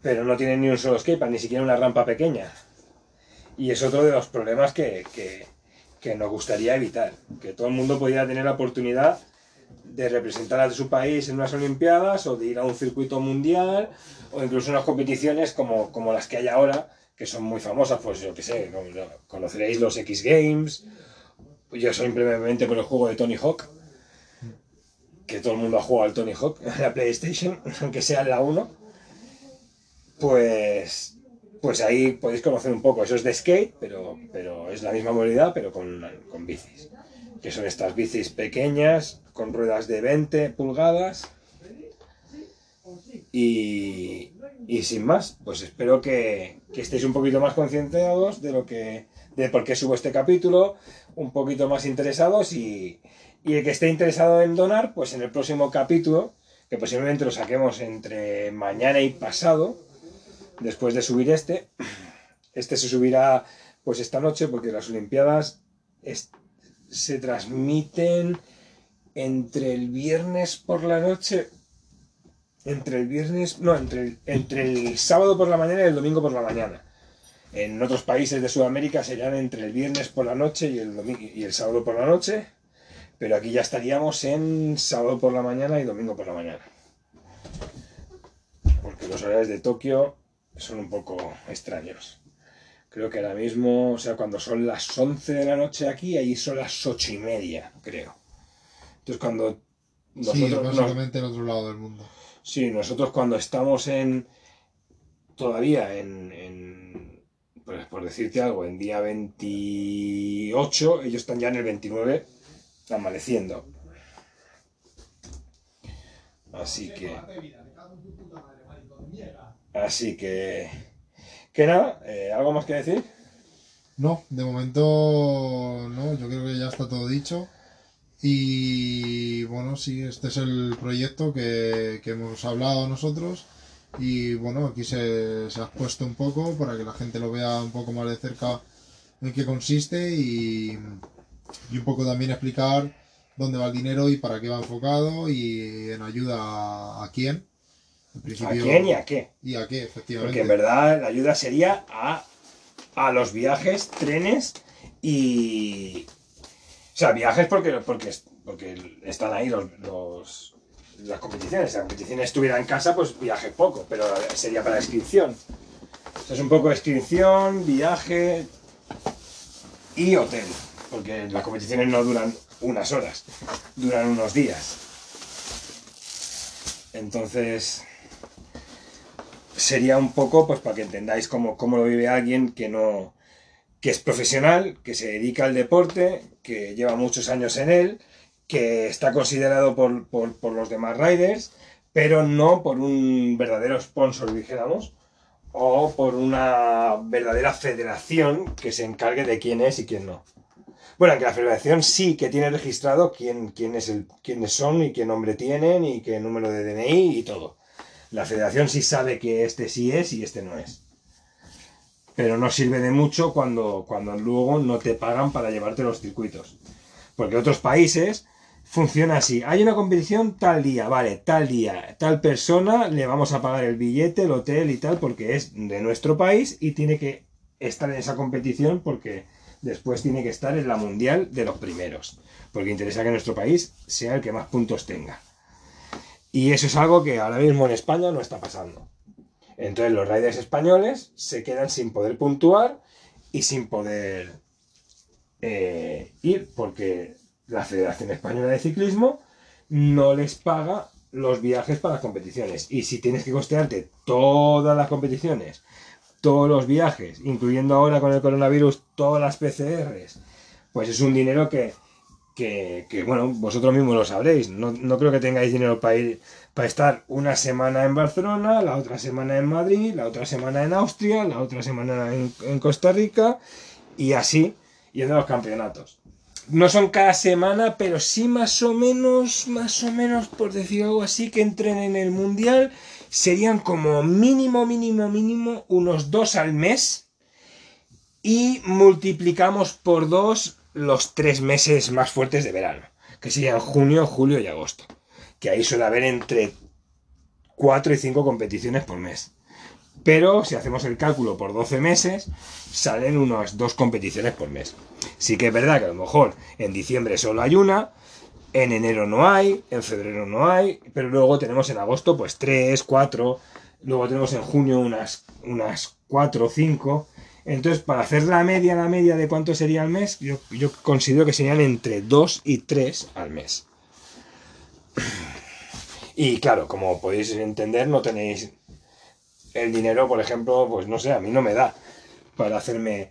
Speaker 1: Pero no tienen ni un solo skatepark, ni siquiera una rampa pequeña. Y es otro de los problemas que, que, que nos gustaría evitar. Que todo el mundo pudiera tener la oportunidad de representar a su país en unas Olimpiadas o de ir a un circuito mundial o incluso unas competiciones como, como las que hay ahora, que son muy famosas, pues yo que sé, conoceréis los X Games, yo simplemente por el juego de Tony Hawk, que todo el mundo ha jugado al Tony Hawk en la PlayStation, aunque sea la 1, pues, pues ahí podéis conocer un poco. Eso es de skate, pero, pero es la misma modalidad, pero con, con bicis. Que son estas bicis pequeñas, con ruedas de 20 pulgadas. Y, y sin más, pues espero que, estéis un poquito más concienciados de lo que de por qué subo este capítulo, un poquito más interesados y, y el que esté interesado en donar, pues en el próximo capítulo, que posiblemente lo saquemos entre mañana y pasado, después de subir este, este se subirá pues esta noche porque las Olimpiadas se transmiten entre el viernes por la noche, entre el viernes, no, entre el, entre el sábado por la mañana y el domingo por la mañana. En otros países de Sudamérica serían entre el viernes por la noche y el, y el sábado por la noche, pero aquí ya estaríamos en sábado por la mañana y domingo por la mañana. Porque los horarios de Tokio son un poco extraños. Creo que ahora mismo, o sea, cuando son las 11 de la noche aquí, ahí son las 8 y media, creo. Entonces cuando
Speaker 2: Sí,
Speaker 1: nosotros nos-
Speaker 2: básicamente el otro lado del mundo.
Speaker 1: Sí, nosotros cuando estamos en. todavía en. en- pues por decirte algo, en día 28, ellos están ya en el 29 amaneciendo. Así que. Así que. Que nada, eh, ¿algo más que decir?
Speaker 2: No, de momento no, yo creo que ya está todo dicho. Y bueno, sí, este es el proyecto que, que hemos hablado nosotros. Y bueno, aquí se, se ha expuesto un poco para que la gente lo vea un poco más de cerca en qué consiste y, y un poco también explicar dónde va el dinero y para qué va enfocado y en ayuda a, a quién.
Speaker 1: ¿A quién y a qué?
Speaker 2: y a qué, efectivamente.
Speaker 1: Porque en verdad la ayuda sería a, a los viajes, trenes y. O sea, viajes porque, porque, porque están ahí los, los- las competiciones. Si la competición estuviera en casa, pues viaje poco, pero sería para inscripción. Es un poco de inscripción, viaje y hotel. Porque las competiciones no duran unas horas, duran unos días. Entonces, sería un poco pues para que entendáis cómo, cómo lo vive alguien que no que es profesional, que se dedica al deporte, que lleva muchos años en él, que está considerado por, por- por los demás riders, pero no por un verdadero sponsor, dijéramos, o por una verdadera federación que se encargue de quién es y quién no. Bueno, que la federación sí que tiene registrado quién, quién es el, quiénes son y qué nombre tienen y qué número de DNI y todo. La federación sí sabe que este sí es y este no es. Pero no sirve de mucho cuando, cuando luego no te pagan para llevarte los circuitos. Porque otros países funciona así. Hay una competición tal día, vale, tal día, tal persona, le vamos a pagar el billete, el hotel y tal, porque es de nuestro país y tiene que estar en esa competición porque después tiene que estar en la mundial de los primeros. Porque interesa que nuestro país sea el que más puntos tenga. Y eso es algo que ahora mismo en España no está pasando. Entonces los riders españoles se quedan sin poder puntuar y sin poder eh, ir porque la Federación Española de Ciclismo no les paga los viajes para las competiciones. Y si tienes que costearte todas las competiciones, todos los viajes, incluyendo ahora con el coronavirus todas las PCRs, pues es un dinero que, que, bueno, vosotros mismos lo sabréis. No, no, creo que tengáis dinero para ir, para estar una semana en Barcelona, la otra semana en Madrid, la otra semana en Austria, la otra semana en, en Costa Rica, y así, yendo a los campeonatos. No son cada semana, pero sí más o menos, más o menos, por decir algo así, que entren en el mundial, serían como mínimo, mínimo, mínimo, unos dos al mes. Y multiplicamos por dos los tres meses más fuertes de verano, que serían junio, julio y agosto. Que ahí suele haber entre 4 y 5 competiciones por mes. Pero si hacemos el cálculo por 12 meses, salen unas dos competiciones por mes. Sí que es verdad que a lo mejor en diciembre solo hay una, en enero no hay, en febrero no hay, pero luego tenemos en agosto pues 3, 4, luego tenemos en junio unas, unas 4 o 5. Entonces, para hacer la media, la media de cuánto sería al mes, yo, yo considero que serían entre 2 y 3 al mes. Y claro, como podéis entender, no tenéis el dinero, por ejemplo, pues no sé, a mí no me da para hacerme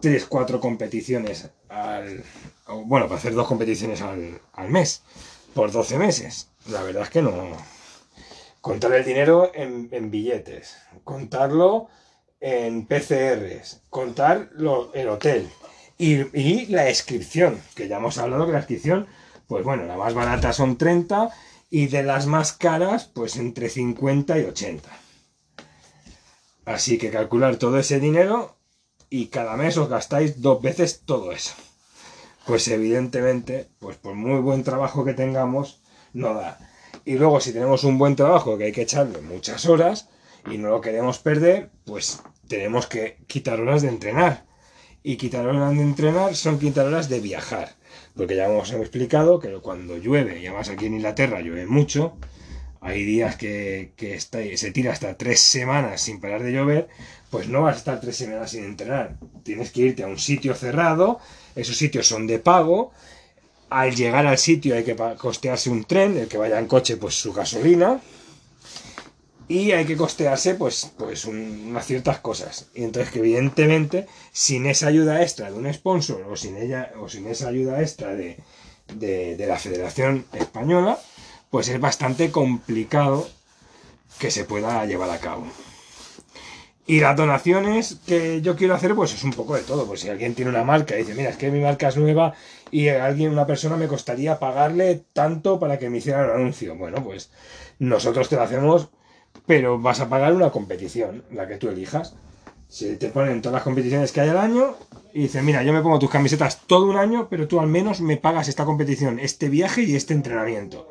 Speaker 1: 3, 4 competiciones al... Bueno, para hacer dos competiciones al, al mes, por 12 meses. La verdad es que no... Contar el dinero en, en billetes, contarlo en PCRs, contar lo, el hotel y, y, la inscripción, que ya hemos hablado que la inscripción, pues bueno, la más barata son 30 y de las más caras, pues entre 50 y 80. Así que calcular todo ese dinero y cada mes os gastáis dos veces todo eso. Pues evidentemente, pues por muy buen trabajo que tengamos, no da. Y luego si tenemos un buen trabajo que hay que echarle muchas horas y no lo queremos perder, pues tenemos que quitar horas de entrenar. Y quitar horas de entrenar son quitar horas de viajar. Porque ya hemos explicado que cuando llueve, y además aquí en Inglaterra llueve mucho, hay días que, que se tira hasta tres semanas sin parar de llover, pues no vas a estar tres semanas sin entrenar. Tienes que irte a un sitio cerrado, esos sitios son de pago, al llegar al sitio hay que costearse un tren, el que vaya en coche pues su gasolina, y hay que costearse pues, pues un, unas ciertas cosas. Y entonces que evidentemente sin esa ayuda extra de un sponsor o sin, ella, o sin esa ayuda extra de, de, de la Federación Española, pues es bastante complicado que se pueda llevar a cabo. Y las donaciones que yo quiero hacer, pues es un poco de todo. Pues si alguien tiene una marca y dice, mira, es que mi marca es nueva y a alguien, una persona, me costaría pagarle tanto para que me hiciera el anuncio. Bueno, pues nosotros te lo hacemos, pero vas a pagar una competición, la que tú elijas. Si te ponen todas las competiciones que hay al año y dices, mira, yo me pongo tus camisetas todo un año, pero tú al menos me pagas esta competición, este viaje y este entrenamiento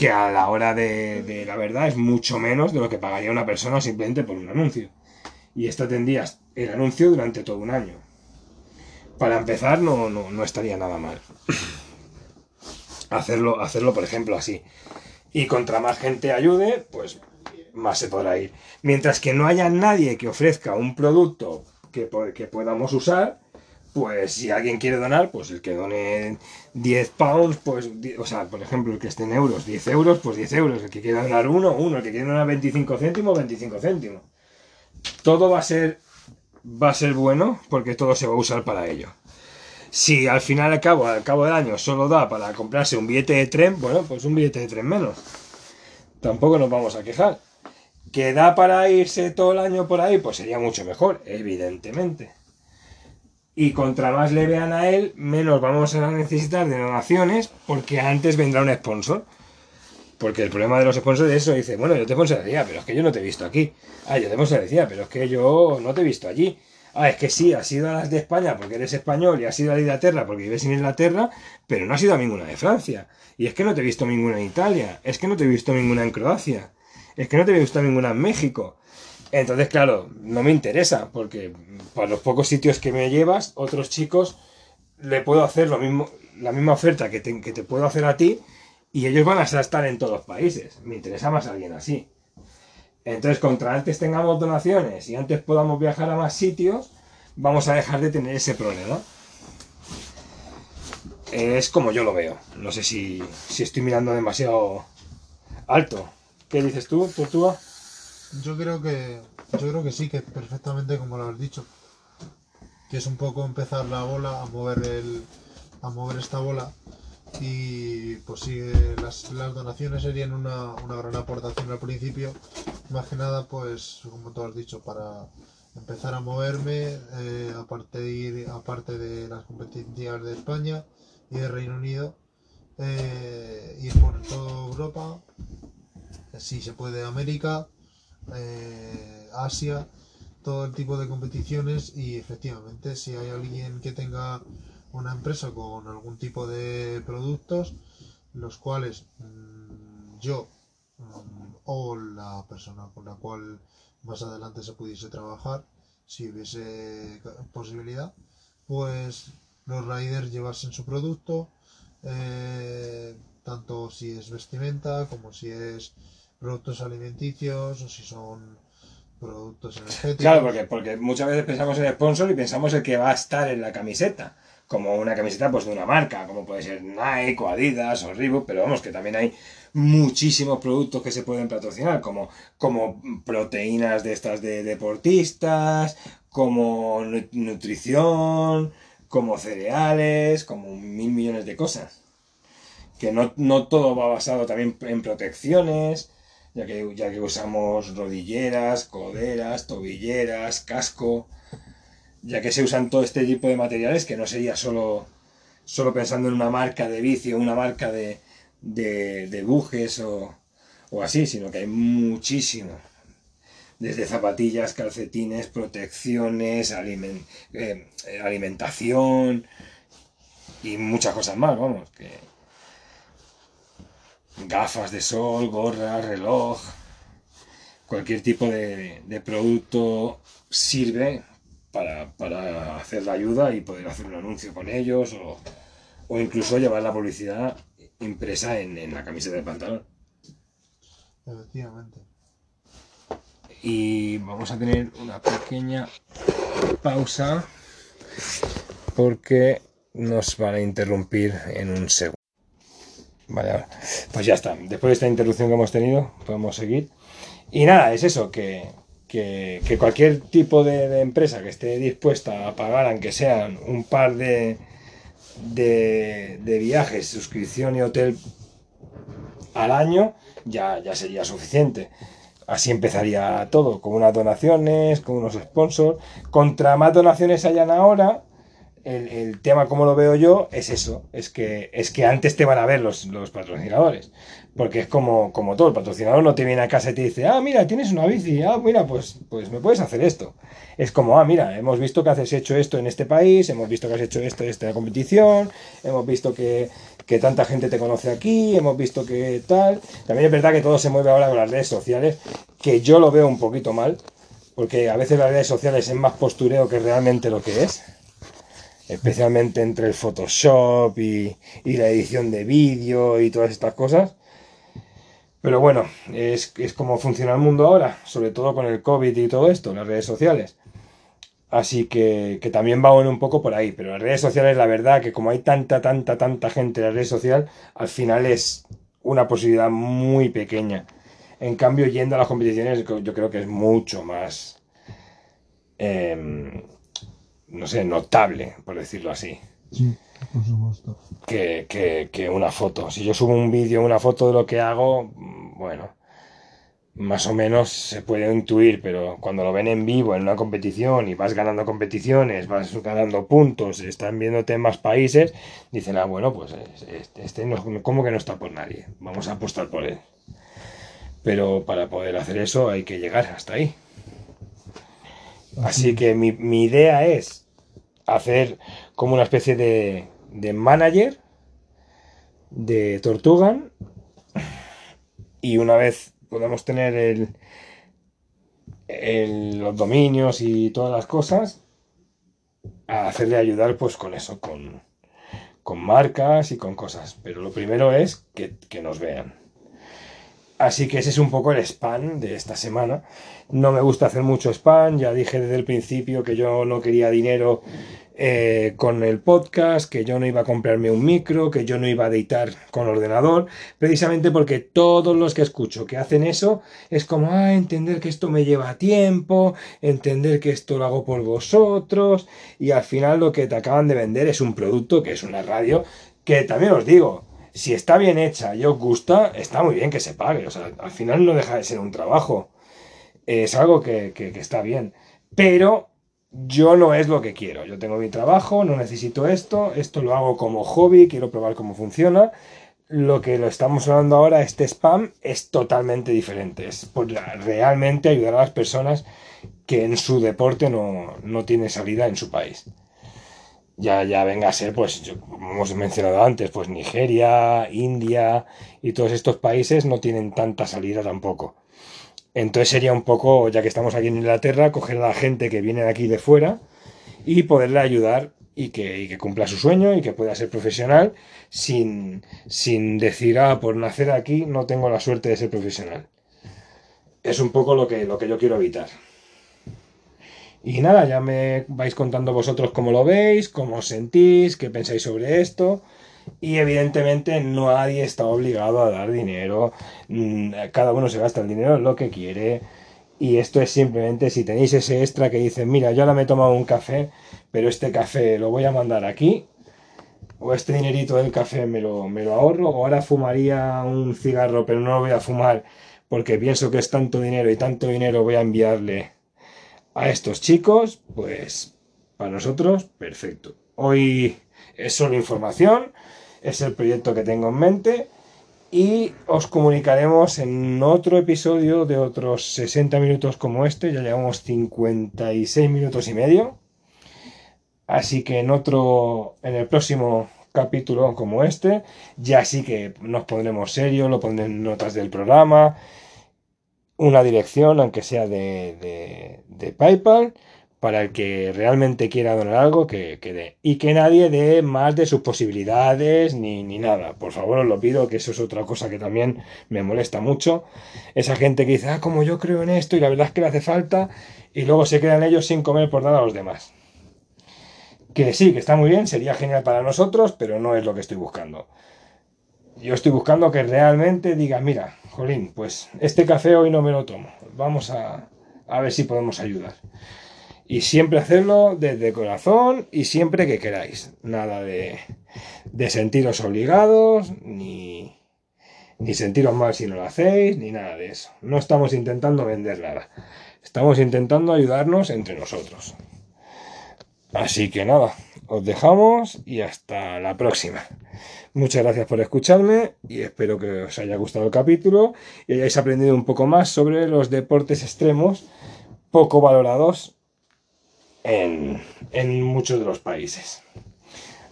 Speaker 1: que a la hora de, la verdad es mucho menos de lo que pagaría una persona simplemente por un anuncio. Y esto tendrías el anuncio durante todo un año. Para empezar, no, no, no estaría nada mal. hacerlo, hacerlo, por ejemplo, así. Y contra más gente ayude, pues más se podrá ir. Mientras que no haya nadie que ofrezca un producto que, que podamos usar, pues si alguien quiere donar, pues el que done 10 pounds, pues, o sea, por ejemplo, el que esté en euros, 10 euros, pues 10 euros. El que quiera donar uno, uno. El que quiera donar 25 céntimos, 25 céntimos. Todo va a ser, va a ser bueno porque todo se va a usar para ello. Si al final, al cabo, al cabo del año, solo da para comprarse un billete de tren, bueno, pues un billete de tren menos. Tampoco nos vamos a quejar. ¿Que da para irse todo el año por ahí? Pues sería mucho mejor, evidentemente y contra más le vean a él, menos vamos a necesitar de donaciones, porque antes vendrá un sponsor. Porque el problema de los sponsors es eso, dice, bueno, yo te sponsoraría, pero es que yo no te he visto aquí. Ah, yo te sponsoraría, pero es que yo no te he visto allí. Ah, es que sí, has ido a las de España porque eres español y has ido a la Inglaterra porque vives en Inglaterra, pero no has ido a ninguna de Francia. Y es que no te he visto ninguna en Italia, es que no te he visto ninguna en Croacia, es que no te he visto ninguna en México. Entonces, claro, no me interesa, porque para los pocos sitios que me llevas, otros chicos le puedo hacer lo mismo, la misma oferta que te, que te puedo hacer a ti, y ellos van a estar en todos los países. Me interesa más alguien así. Entonces, contra antes tengamos donaciones y antes podamos viajar a más sitios, vamos a dejar de tener ese problema. es como yo lo veo. No sé si, si estoy mirando demasiado alto. ¿Qué dices tú, Tortuga?
Speaker 2: Yo creo que yo creo que sí, que perfectamente como lo has dicho. Que es un poco empezar la bola a mover el a mover esta bola y pues sí, eh, las, donaciones serían una, una gran aportación al principio. Más que nada, pues como tú has dicho, para empezar a moverme, eh, aparte, de ir, aparte de las competencias de España y de Reino Unido, eh, ir por toda Europa, si se puede América, eh, Asia, todo el tipo de competiciones y efectivamente si hay alguien que tenga una empresa con algún tipo de productos, los cuales mm, yo mm, o la persona con la cual más adelante se pudiese trabajar, si hubiese posibilidad, pues los riders llevasen su producto, eh, tanto si es vestimenta como si es productos alimenticios o si son productos energéticos.
Speaker 1: Claro, porque, porque muchas veces pensamos en sponsor y pensamos el que va a estar en la camiseta. Como una camiseta pues de una marca, como puede ser Nike o Adidas o Reebok, pero vamos, que también hay muchísimos productos que se pueden patrocinar, como, como proteínas de estas de deportistas, como nu- nutrición, como cereales, como mil millones de cosas. Que no, no todo va basado también en protecciones, ya que, ya que usamos rodilleras, coderas, tobilleras, casco, ya que se usan todo este tipo de materiales que no sería solo, solo pensando en una marca de bici o una marca de, de, bujes o, o así, sino que hay muchísimo. Desde zapatillas, calcetines, protecciones, alimen- eh, eh, alimentación y muchas cosas más, vamos, que gafas de sol, gorra, reloj, cualquier tipo de, de producto sirve para, para hacer la ayuda y poder hacer un anuncio con ellos o, o incluso llevar la publicidad impresa en, en la camiseta del pantalón.
Speaker 2: Efectivamente.
Speaker 1: Y vamos a tener una pequeña pausa porque nos van a interrumpir en un segundo. Vale, ahora. pues ya está. Después de esta interrupción que hemos tenido, podemos seguir. Y nada, es eso, que, cualquier tipo de, empresa que esté dispuesta a pagar, aunque sean un par de, de, viajes, suscripción y hotel al año, ya sería suficiente. Así empezaría todo, con unas donaciones, con unos sponsors. Contra más donaciones hayan ahora, el, tema como lo veo yo es eso, es que, es que antes te van a ver los, los patrocinadores. Porque es como, como todo, el patrocinador no te viene a casa y te dice, ah, mira, tienes una bici, ah, mira, pues, pues me puedes hacer esto. Es como, ah, mira, hemos visto que has hecho esto en este país, hemos visto que has hecho esto en esta competición, hemos visto que, que tanta gente te conoce aquí, hemos visto que tal. También es verdad que todo se mueve ahora con las redes sociales, que yo lo veo un poquito mal, porque a veces las redes sociales es más postureo que realmente lo que es. Especialmente entre el Photoshop y, y la edición de vídeo y todas estas cosas. Pero bueno, es, es como funciona el mundo ahora, sobre todo con el COVID y todo esto, las redes sociales. Así que, que también va un poco por ahí. Pero las redes sociales, la verdad, que como hay tanta, tanta, tanta gente en la red social, al final es una posibilidad muy pequeña. En cambio, yendo a las competiciones, yo creo que es mucho más, em, no sé, notable, por decirlo así
Speaker 2: Sí, por supuesto.
Speaker 1: que, que- que una foto. Si yo subo un vídeo, una foto de lo que hago, mm, bueno, más o menos se puede intuir, pero cuando lo ven en vivo en una competición y vas ganando competiciones, vas ganando puntos, están viéndote en más países, dicen, ah, bueno, pues es- este, este no, como que no está por nadie, vamos a apostar por él. Pero para poder hacer eso hay que llegar hasta ahí. Así que mi, mi idea es hacer como una especie de, de manager de Tortugan y una vez podamos tener el, los dominios y todas las cosas, a hacerle ayudar pues con eso, con, con marcas y con cosas. Pero lo primero es que, que nos vean. Así que ese es un poco el spam de esta semana. No me gusta hacer mucho spam, ya dije desde el principio que yo no quería dinero eh, con el podcast, que yo no iba a comprarme un micro, que yo no iba a editar con ordenador, precisamente porque todos los que escucho que hacen eso es como, ah, entender que esto me lleva tiempo, entender que esto lo hago por vosotros, y al final lo que te acaban de vender es un producto que es una radio, que también os digo, si está bien hecha y os gusta, está muy bien que se pague. O sea, al final no deja de ser un trabajo. Es algo que, está bien. Pero yo no es lo que quiero. Yo tengo mi trabajo, no necesito esto. Esto lo hago como hobby, quiero probar cómo funciona. Lo que lo estamos hablando ahora, este spam, es totalmente diferente. Es por realmente ayudar a las personas que en su deporte no, no tienen salida en su país ya, ya venga a ser, pues, como hemos mencionado antes, pues Nigeria, India y todos estos países no tienen tanta salida tampoco. Entonces sería un poco, ya que estamos aquí en Inglaterra, coger a la gente que viene aquí de fuera y poderle ayudar y que, que cumpla su sueño y que pueda ser profesional sin, sin decir, ah, por nacer aquí no tengo la suerte de ser profesional. Es un poco lo que, lo que yo quiero evitar. Y nada, ya me vais contando vosotros cómo lo veis, cómo os sentís, qué pensáis sobre esto. Y evidentemente nadie está obligado a dar dinero. Mm, cada uno se gasta el dinero en lo que quiere. Y esto es simplemente si tenéis ese extra que dicen, mira, yo ahora me he tomado un café, pero este café lo voy a mandar aquí. O este dinerito del café me lo, me lo ahorro. O ahora fumaría un cigarro, pero no lo voy a fumar porque pienso que es tanto dinero y tanto dinero voy a enviarle a estos chicos, pues para nosotros, perfecto. Hoy es solo información, es el proyecto que tengo en mente y os comunicaremos en otro episodio de otros 60 minutos como este, ya llevamos 56 minutos y medio. Así que en otro, en el próximo capítulo como este, ya sí que nos pondremos serios, lo pondré en notas del programa, una dirección, aunque sea de, de, PayPal, para el que realmente quiera donar algo, que, que dé. Y que nadie dé más de sus posibilidades ni, ni, nada. Por favor, os lo pido, que eso es otra cosa que también me molesta mucho. Esa gente que dice, ah, como yo creo en esto y la verdad es que le hace falta, y luego se quedan ellos sin comer por nada a los demás. Que sí, que está muy bien, sería genial para nosotros, pero no es lo que estoy buscando. Yo estoy buscando que realmente diga, mira, Pues este café hoy no me lo tomo. Vamos a, ver si podemos ayudar. Y siempre hacerlo desde corazón y siempre que queráis. Nada de, de sentiros obligados, ni, ni sentiros mal si no lo hacéis, ni nada de eso. No estamos intentando vender nada. Estamos intentando ayudarnos entre nosotros. Así que nada, os dejamos y hasta la próxima. Muchas gracias por escucharme y espero que os haya gustado el capítulo y hayáis aprendido un poco más sobre los deportes extremos poco valorados en, muchos de los países.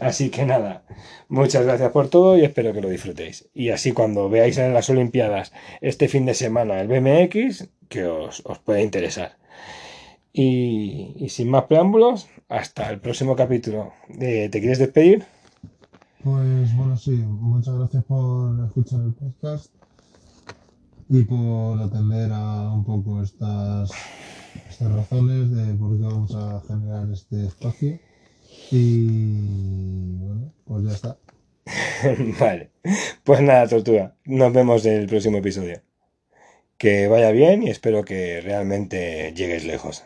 Speaker 1: Así que nada, muchas gracias por todo y espero que lo disfrutéis. Y así cuando veáis en las Olimpiadas este fin de semana el BMX, que os, os pueda interesar. Y, y, sin más preámbulos, hasta el próximo capítulo. Eh, ¿Te quieres despedir?
Speaker 2: Pues bueno, sí, muchas gracias por escuchar el podcast y por atender a un poco estas, estas razones de por qué vamos a generar este espacio. Y bueno, pues ya está.
Speaker 1: vale, pues nada, tortuga, nos vemos en el próximo episodio. Que vaya bien y espero que realmente llegues lejos.